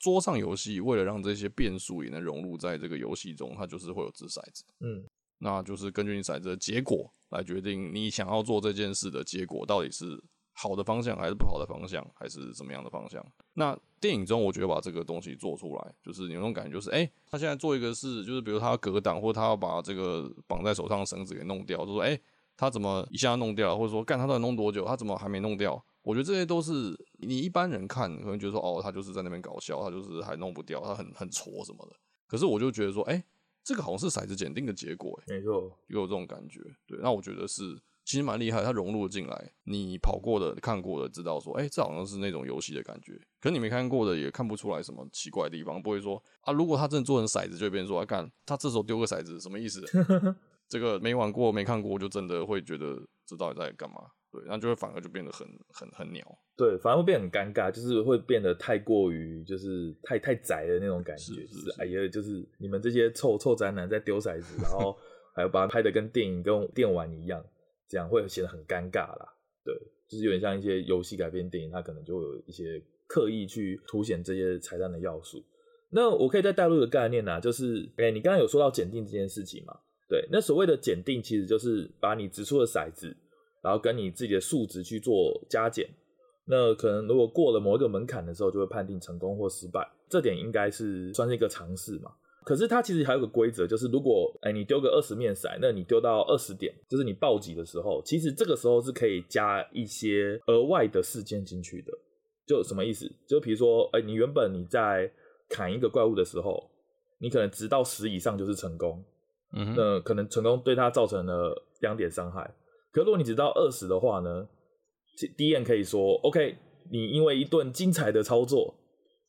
桌上游戏为了让这些变数也能融入在这个游戏中，它就是会有掷骰子，嗯，那就是根据你骰子的结果来决定你想要做这件事的结果到底是好的方向还是不好的方向，还是怎么样的方向。那电影中我觉得把这个东西做出来，就是有那种感觉，就是哎，他现在做一个事，就是比如他要格挡，或者他要把这个绑在手上的绳子给弄掉，就说哎，他怎么一下弄掉，或者说干他到底弄多久，他怎么还没弄掉？我觉得这些都是你一般人看可能觉得说哦，他就是在那边搞笑，他就是还弄不掉，他很很挫什么的。可是我就觉得说，哎，这个好像是骰子检定的结果，没错，有这种感觉。对，那我觉得是其实蛮厉害，它融入进来，你跑过的、看过的，知道说，哎，这好像是那种游戏的感觉。可你没看过的，也看不出来什么奇怪的地方，不会说啊，如果他真的做成骰子，就会变成说，啊，干他这时候丢个骰子，什么意思？<laughs> 这个没玩过、没看过，就真的会觉得这到底在干嘛？对，然后就会反而就变得很很很鸟。对，反而会变很尴尬，就是会变得太过于就是太太宅的那种感觉，是是是就是哎呀，就是你们这些臭臭宅男在丢骰子，然后 <laughs> 还要把它拍得跟电影跟电玩一样，这样会显得很尴尬啦。对，就是有点像一些游戏改编电影，它可能就会有一些刻意去凸显这些彩蛋的要素。那我可以再带入一个概念啊，就是哎，你刚刚有说到检定这件事情嘛？对，那所谓的检定其实就是把你掷出的骰子。然后跟你自己的数值去做加减，那可能如果过了某一个门槛的时候，就会判定成功或失败。这点应该是算是一个尝试嘛。可是它其实还有个规则，就是如果哎你丢个二十面骰，那你丢到二十点，就是你暴击的时候，其实这个时候是可以加一些额外的事件进去的。就什么意思？就比如说哎你原本你在砍一个怪物的时候，你可能直到十以上就是成功，嗯，那可能成功对它造成了两点伤害。可如果你直到二十的话呢，DM 可以说，OK，你因为一顿精彩的操作，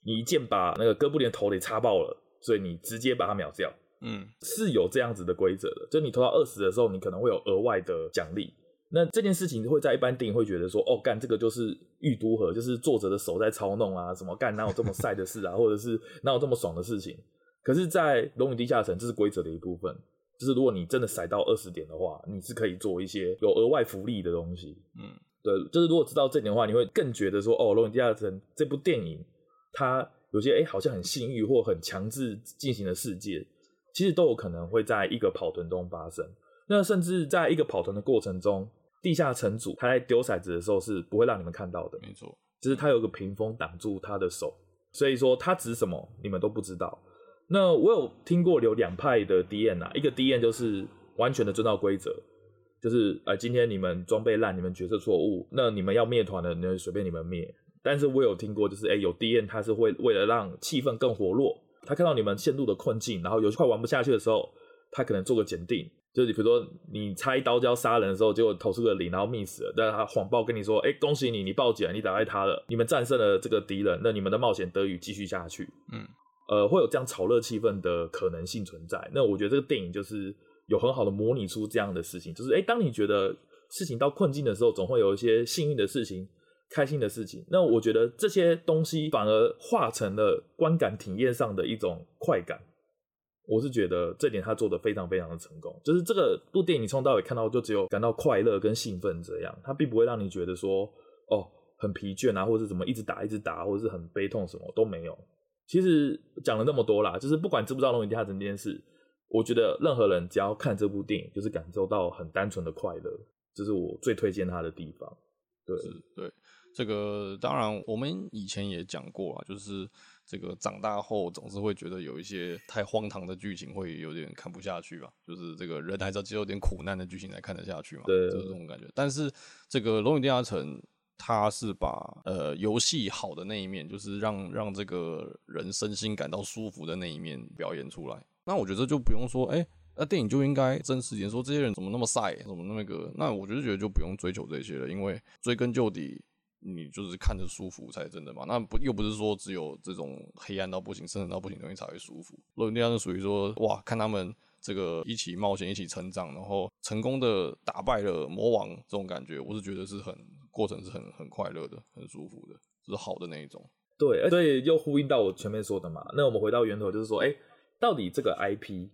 你一剑把那个哥布林的头给插爆了，所以你直接把它秒掉。嗯，是有这样子的规则的，就你投到二十的时候，你可能会有额外的奖励。那这件事情会在一般电影会觉得说，哦，干这个就是御都合，就是作者的手在操弄啊，什么干哪有这么晒的事啊，<laughs> 或者是哪有这么爽的事情？可是，在《龙与地下城》这是规则的一部分。就是如果你真的塞到二十点的话，你是可以做一些有额外福利的东西。嗯，对，就是如果知道这点的话，你会更觉得说，哦，《龙与地下城》这部电影，它有些哎、欸、好像很幸运或很强制进行的世界，其实都有可能会在一个跑团中发生。那甚至在一个跑团的过程中，地下城主他在丢骰子的时候是不会让你们看到的。没错，就是他有个屏风挡住他的手，所以说他指什么你们都不知道。那我有听过有两派的 DM 啊，一个 DM 就是完全的遵照规则，就是呃今天你们装备烂，你们决策错误，那你们要灭团的，那随便你们灭。但是我有听过，就是哎、欸、有 DM 他是会为了让气氛更活络，他看到你们陷入的困境，然后游戏快玩不下去的时候，他可能做个检定，就是比如说你插一刀就要杀人的时候，结果投出个零，然后 miss 了，但是他谎报跟你说，哎、欸、恭喜你，你报警了，你打败他了，你们战胜了这个敌人，那你们的冒险得以继续下去。嗯。呃，会有这样炒热气氛的可能性存在。那我觉得这个电影就是有很好的模拟出这样的事情，就是诶，当你觉得事情到困境的时候，总会有一些幸运的事情、开心的事情。那我觉得这些东西反而化成了观感体验上的一种快感。我是觉得这点他做得非常非常的成功。就是这个部电影从头到尾看到就只有感到快乐跟兴奋这样，它并不会让你觉得说哦很疲倦啊，或者是怎么一直打一直打，或者是很悲痛什么都没有。其实讲了那么多啦，就是不管知不知道《龙与地下城》这件事，我觉得任何人只要看这部电影，就是感受到很单纯的快乐，这是我最推荐他的地方。对，对，这个当然我们以前也讲过啊，就是这个长大后总是会觉得有一些太荒唐的剧情会有点看不下去吧，就是这个人还是要接受点苦难的剧情才看得下去嘛，对，就是这种感觉。但是这个《龙与地下城》。他是把呃游戏好的那一面，就是让让这个人身心感到舒服的那一面表演出来。那我觉得就不用说，哎、那电影就应该真实一点，说这些人怎么那么晒，怎么那么个？那我觉得觉得就不用追求这些了，因为追根究底，你就是看着舒服才真的嘛。那不又不是说只有这种黑暗到不行、深沉到不行的东西才会舒服。龙与地下城属于说，哇，看他们。这个一起冒险，一起成长，然后成功的打败了魔王，这种感觉，我是觉得是很过程是很很快乐的，很舒服的，是好的那一种。对，所以又呼应到我前面说的嘛。那我们回到源头，就是说，哎，到底这个 IP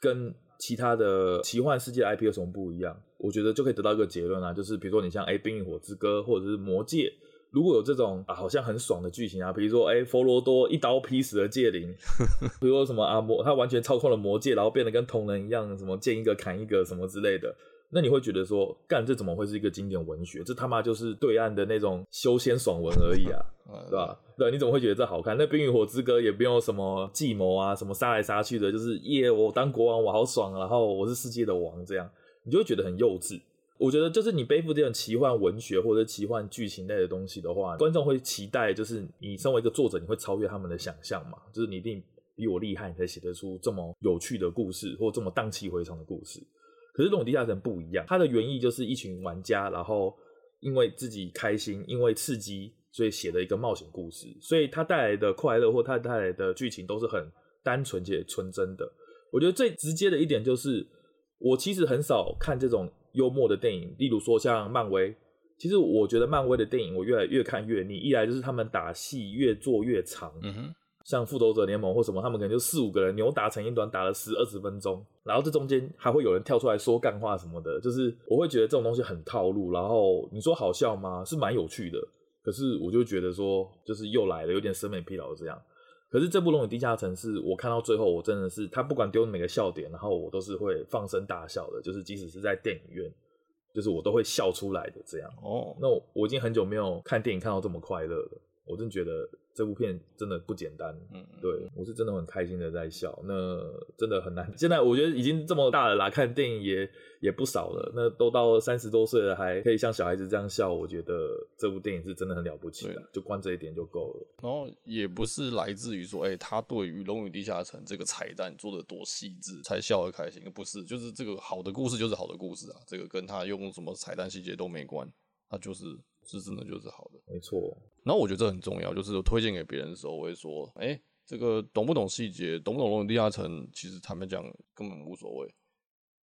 跟其他的奇幻世界 IP 有什么不一样？我觉得就可以得到一个结论啊，就是比如说你像哎《冰与火之歌》或者是《魔戒》。如果有这种啊，好像很爽的剧情啊，比如说，哎、欸，佛罗多一刀劈死了戒灵，<laughs> 比如说什么啊魔，他完全操控了魔戒，然后变得跟同人一样，什么见一个砍一个什么之类的，那你会觉得说，干这怎么会是一个经典文学？这他妈就是对岸的那种修仙爽文而已啊，<laughs> 对吧？对，你怎么会觉得这好看？那《冰与火之歌》也不用什么计谋啊，什么杀来杀去的，就是耶，我当国王我好爽，然后我是世界的王，这样你就会觉得很幼稚。我觉得就是你背负这种奇幻文学或者奇幻剧情类的东西的话，观众会期待，就是你身为一个作者，你会超越他们的想象嘛？就是你一定比我厉害，你才写得出这么有趣的故事，或这么荡气回肠的故事。可是《龙与地下城》不一样，它的原意就是一群玩家，然后因为自己开心，因为刺激，所以写了一个冒险故事。所以它带来的快乐或它带来的剧情都是很单纯且纯真的。我觉得最直接的一点就是，我其实很少看这种幽默的电影，例如说像漫威。其实我觉得漫威的电影我越来越看越腻，一来就是他们打戏越做越长，嗯哼，像复仇者联盟或什么，他们可能就四五个人扭打成一团，打了十二十分钟，然后这中间还会有人跳出来说干话什么的，就是我会觉得这种东西很套路。然后你说好笑吗？是蛮有趣的，可是我就觉得说就是又来了，有点审美疲劳这样。可是这部《龙与地下城》是我看到最后，我真的是他不管丢哪个笑点，然后我都是会放声大笑的，就是即使是在电影院。就是我都会笑出来的这样哦。那我我已经很久没有看电影看到这么快乐了，我真觉得这部片真的不简单。嗯，对，我是真的很开心的在笑，那真的很难。现在我觉得已经这么大了啦，看电影也也不少了。那都到三十多岁了，还可以像小孩子这样笑，我觉得这部电影是真的很了不起的。就光这一点就够了。然后也不是来自于说，哎、欸，他对于《龙与地下城》这个彩蛋做的多细致才笑得开心，不是，就是这个好的故事就是好的故事啊，这个跟他用什么彩蛋细节都没关，他就是是真的就是好的，没错。然后我觉得这很重要，就是我推荐给别人的时候，我会说，哎、欸，这个懂不懂细节，懂不懂《龙与地下城》，其实坦白讲根本无所谓。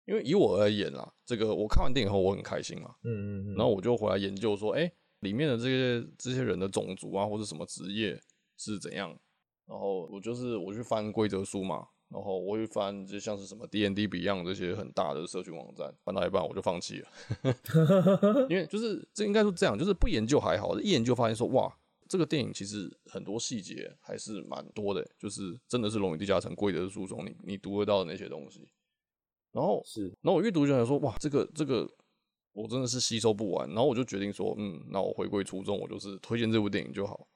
因为以我而言啦，这个我看完电影后我很开心嘛，嗯嗯嗯，然后我就回来研究说，哎、欸，里面的这些这些人的种族啊，或者什么职业是怎样，然后我就是我去翻规则书嘛，然后我会翻就像是什么 D N D Beyond 这些很大的社群网站，翻到一半我就放弃了，<laughs> 因为就是这应该说这样，就是不研究还好，一研究发现说，哇，这个电影其实很多细节还是蛮多的，就是真的是《龙与地下城》规则书中你你读得到的那些东西。然后是，然后我阅读就想说，哇，这个这个我真的是吸收不完。然后我就决定说，嗯，那我回归初衷，我就是推荐这部电影就好。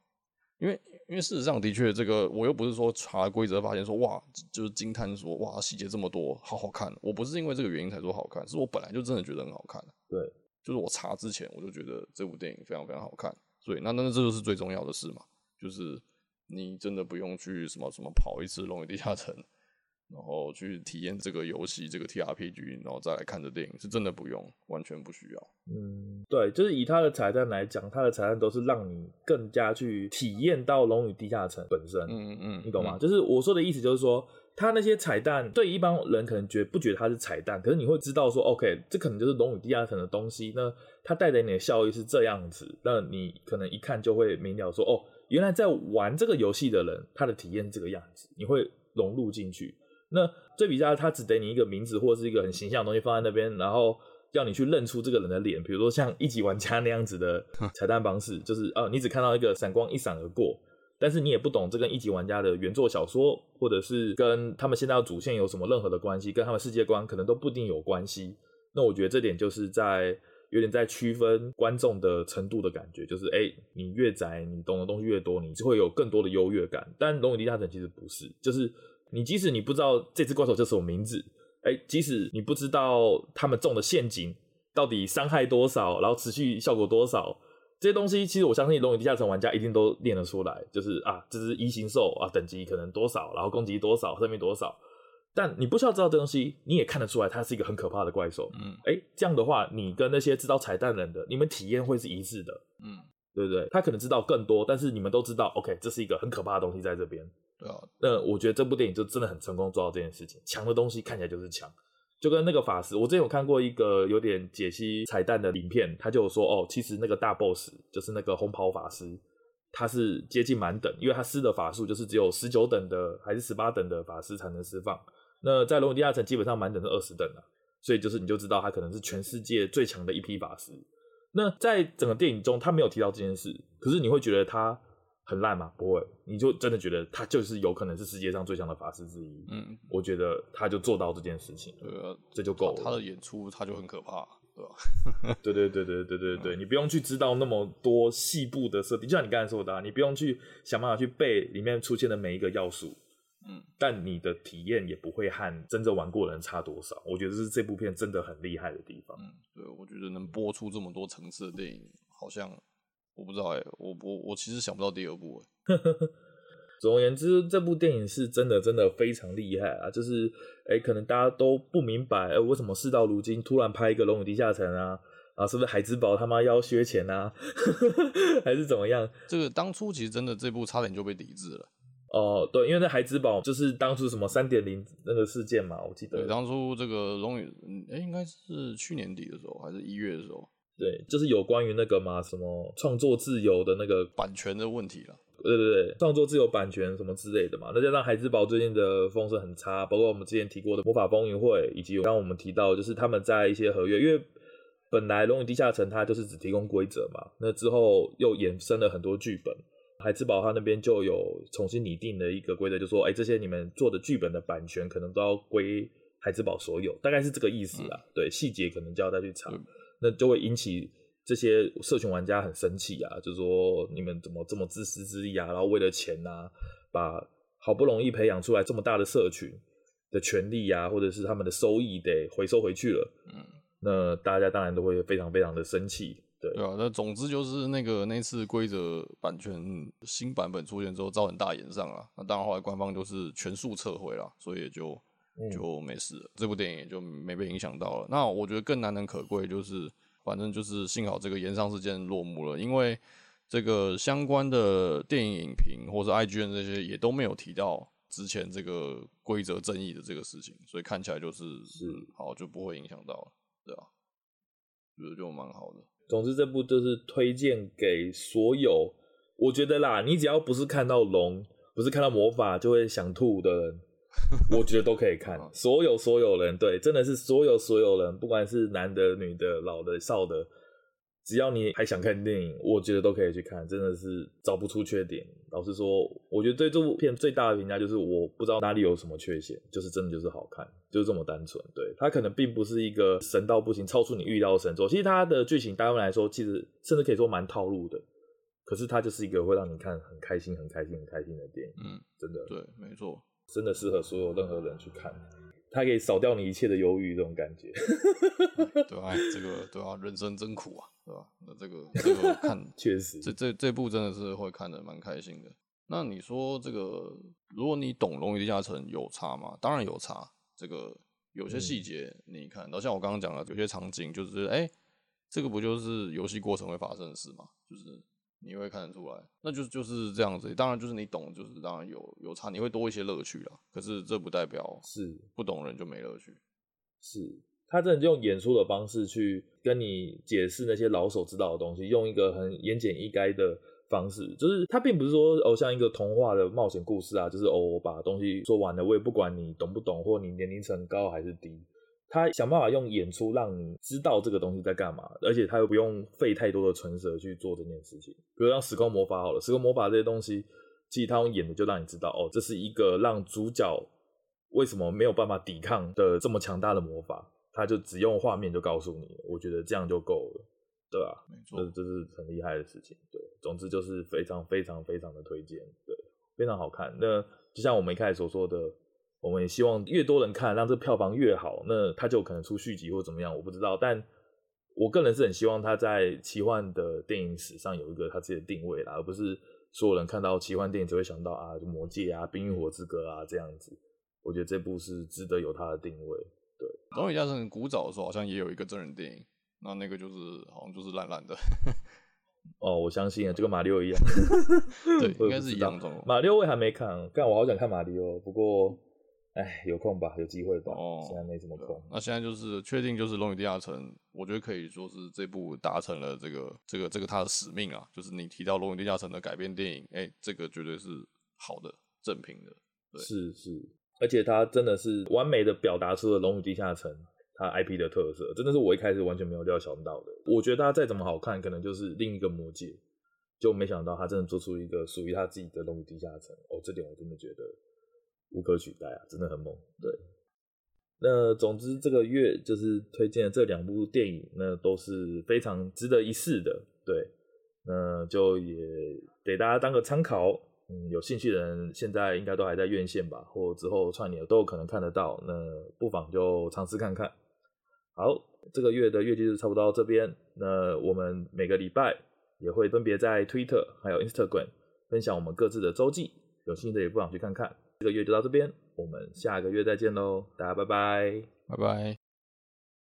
因为因为事实上的确，这个我又不是说查规则发现说，哇，就是惊叹说，哇，细节这么多，好好看。我不是因为这个原因才说好看，是我本来就真的觉得很好看。对，就是我查之前我就觉得这部电影非常非常好看。所以那那这就是最重要的事嘛，就是你真的不用去什么什么跑一次《龙与地下城》。然后去体验这个游戏，这个 TRPG，然后再来看这电影，是真的不用，完全不需要。嗯，对，就是以它的彩蛋来讲，它的彩蛋都是让你更加去体验到《龙与地下城》本身。嗯嗯嗯，你懂吗？嗯、就是我说的意思，就是说，它那些彩蛋对一般人可能觉得不觉得它是彩蛋，可是你会知道说，OK，这可能就是《龙与地下城》的东西。那它带给你的效益是这样子，那你可能一看就会明了说，哦，原来在玩这个游戏的人，他的体验这个样子，你会融入进去。那对比下，他只给你一个名字或者是一个很形象的东西放在那边，然后要你去认出这个人的脸，比如说像一级玩家那样子的彩蛋方式，就是啊，你只看到一个闪光一闪而过，但是你也不懂这跟一级玩家的原作小说，或者是跟他们现在的主线有什么任何的关系，跟他们世界观可能都不一定有关系。那我觉得这点就是在有点在区分观众的程度的感觉，就是哎、欸，你越宅，你懂的东西越多，你就会有更多的优越感。但《龙与地下城》其实不是，就是。你即使你不知道这只怪兽叫什么名字，哎、欸，即使你不知道他们中的陷阱到底伤害多少，然后持续效果多少，这些东西其实我相信《龙与地下城》玩家一定都练得出来。就是啊，这只异形兽啊，等级可能多少，然后攻击多少，生命多少。但你不需要知道这东西，你也看得出来它是一个很可怕的怪兽。嗯，哎、欸，这样的话，你跟那些知道彩蛋人的，你们体验会是一致的。嗯，对不对？他可能知道更多，但是你们都知道，OK，这是一个很可怕的东西在这边。对啊，那我觉得这部电影就真的很成功做到这件事情。强的东西看起来就是强，就跟那个法师，我之前有看过一个有点解析彩蛋的影片，他就说哦，其实那个大 boss 就是那个红袍法师，他是接近满等，因为他施的法术就是只有十九等的还是十八等的法师才能释放。那在龙与地下城基本上满等是二十等了，所以就是你就知道他可能是全世界最强的一批法师。那在整个电影中他没有提到这件事，可是你会觉得他。很烂吗？不会，你就真的觉得他就是有可能是世界上最强的法师之一。嗯，我觉得他就做到这件事情，对啊，这就够了。他的演出他就很可怕，对吧？<laughs> 对对对对对对对，嗯、你不用去知道那么多细部的设定，就像你刚才说的、啊，你不用去想办法去背里面出现的每一个要素。嗯，但你的体验也不会和真正玩过的人差多少。我觉得这是这部片真的很厉害的地方。嗯，对，我觉得能播出这么多层次的电影，好像。我不知道哎、欸，我我我其实想不到第二部哎。<laughs> 总而言之，这部电影是真的真的非常厉害啊！就是，哎、欸，可能大家都不明白，哎、欸，为什么事到如今突然拍一个《龙与地下城》啊？啊，是不是海之宝他妈要削钱啊？<laughs> 还是怎么样？这个当初其实真的这部差点就被抵制了。哦，对，因为那海之宝就是当初什么三点零那个事件嘛，我记得。对，当初这个龙与，哎、欸，应该是去年底的时候，还是一月的时候？对，就是有关于那个嘛，什么创作自由的那个版权的问题了。对对对，创作自由版权什么之类的嘛，那加上孩之宝最近的风声很差，包括我们之前提过的魔法风云会，以及刚刚我们提到，就是他们在一些合约，因为本来龙与地下城它就是只提供规则嘛，那之后又衍生了很多剧本，海之宝它那边就有重新拟定的一个规则，就说，哎，这些你们做的剧本的版权可能都要归海之宝所有，大概是这个意思啦。嗯、对，细节可能就要再去查，嗯、那就会引起。这些社群玩家很生气啊，就是说你们怎么这么自私自利啊？然后为了钱啊，把好不容易培养出来这么大的社群的权利啊，或者是他们的收益得回收回去了。嗯，那大家当然都会非常非常的生气。对，对啊，那总之就是那个那次规则版权新版本出现之后，遭很大炎上啊。那当然后来官方就是全数撤回了，所以也就就没事这部电影也就没被影响到了。那我觉得更难能可贵就是。反正就是幸好这个延上事件落幕了，因为这个相关的电影影评或者 IGN 这些也都没有提到之前这个规则争议的这个事情，所以看起来就是是、嗯、好就不会影响到了，对啊，觉得就蛮好的。总之这部就是推荐给所有，我觉得啦，你只要不是看到龙，不是看到魔法就会想吐的人。<laughs> 我觉得都可以看，所有所有人，对，真的是所有所有人，不管是男的、女的、老的、少的，只要你还想看电影，我觉得都可以去看，真的是找不出缺点。老实说，我觉得对这部片最大的评价就是我不知道哪里有什么缺陷，就是真的就是好看，就是这么单纯。对，它可能并不是一个神到不行、超出你预料的神作，其实它的剧情大部分来说，其实甚至可以说蛮套路的，可是它就是一个会让你看很开心、很开心、很开心的电影。嗯，真的，对，没错。真的适合所有任何人去看，它可以扫掉你一切的忧郁，这种感觉。对啊，这个对啊，人生真苦啊，对吧？那这个这个看 <laughs> 确实，这这这部真的是会看的蛮开心的。那你说这个，如果你懂《龙与地下城》有差吗？当然有差。这个有些细节你看到，像我刚刚讲的，有些场景就是，哎、欸，这个不就是游戏过程会发生的事吗？就是。你会看得出来，那就是就是这样子。当然，就是你懂，就是当然有有差，你会多一些乐趣啦。可是这不代表是不懂人就没乐趣。是，是他真的用演出的方式去跟你解释那些老手知道的东西，用一个很言简意赅的方式，就是他并不是说哦像一个童话的冒险故事啊，就是哦我把东西说完了，我也不管你懂不懂，或你年龄层高还是低。他想办法用演出让你知道这个东西在干嘛，而且他又不用费太多的唇舌去做这件事情。比如像时空魔法好了，时空魔法这些东西，其实他用演的就让你知道，哦，这是一个让主角为什么没有办法抵抗的这么强大的魔法，他就只用画面就告诉你，我觉得这样就够了，对吧？没错，这这是很厉害的事情。对，总之就是非常非常非常的推荐，对，非常好看。那就像我们一开始所说的。我们也希望越多人看，让这票房越好，那他就可能出续集或怎么样，我不知道。但我个人是很希望他在奇幻的电影史上有一个他自己的定位啦，而不是所有人看到奇幻电影只会想到啊，就魔戒啊、冰与火之歌啊这样子。我觉得这部是值得有它的定位。对，龙与地下城古早的时候好像也有一个真人电影，那那个就是好像就是烂烂的。哦，我相信啊，就跟马里奥一样，<laughs> 对，应该是一样的。马里奥我还没看，但我好想看马里奥，不过。哎，有空吧，有机会吧。哦，现在没什么空。那现在就是确定，就是《龙与地下城》，我觉得可以说是这部达成了这个、这个、这个它的使命啊。就是你提到《龙与地下城》的改编电影，哎、欸，这个绝对是好的、正品的。对，是是，而且它真的是完美的表达出了《龙与地下城》它 IP 的特色，真的是我一开始完全没有料想到的。我觉得它再怎么好看，可能就是另一个魔戒，就没想到它真的做出一个属于它自己的《龙与地下城》。哦，这点我真的觉得。无可取代啊，真的很猛。对，那总之这个月就是推荐的这两部电影，那都是非常值得一试的。对，那就也给大家当个参考。嗯，有兴趣的人现在应该都还在院线吧，或之后串联都有可能看得到。那不妨就尝试看看。好，这个月的月季就差不多到这边。那我们每个礼拜也会分别在 Twitter 还有 Instagram 分享我们各自的周记。有兴趣的也不妨去看看。这个月就到这边，我们下个月再见喽，大家拜拜，拜拜。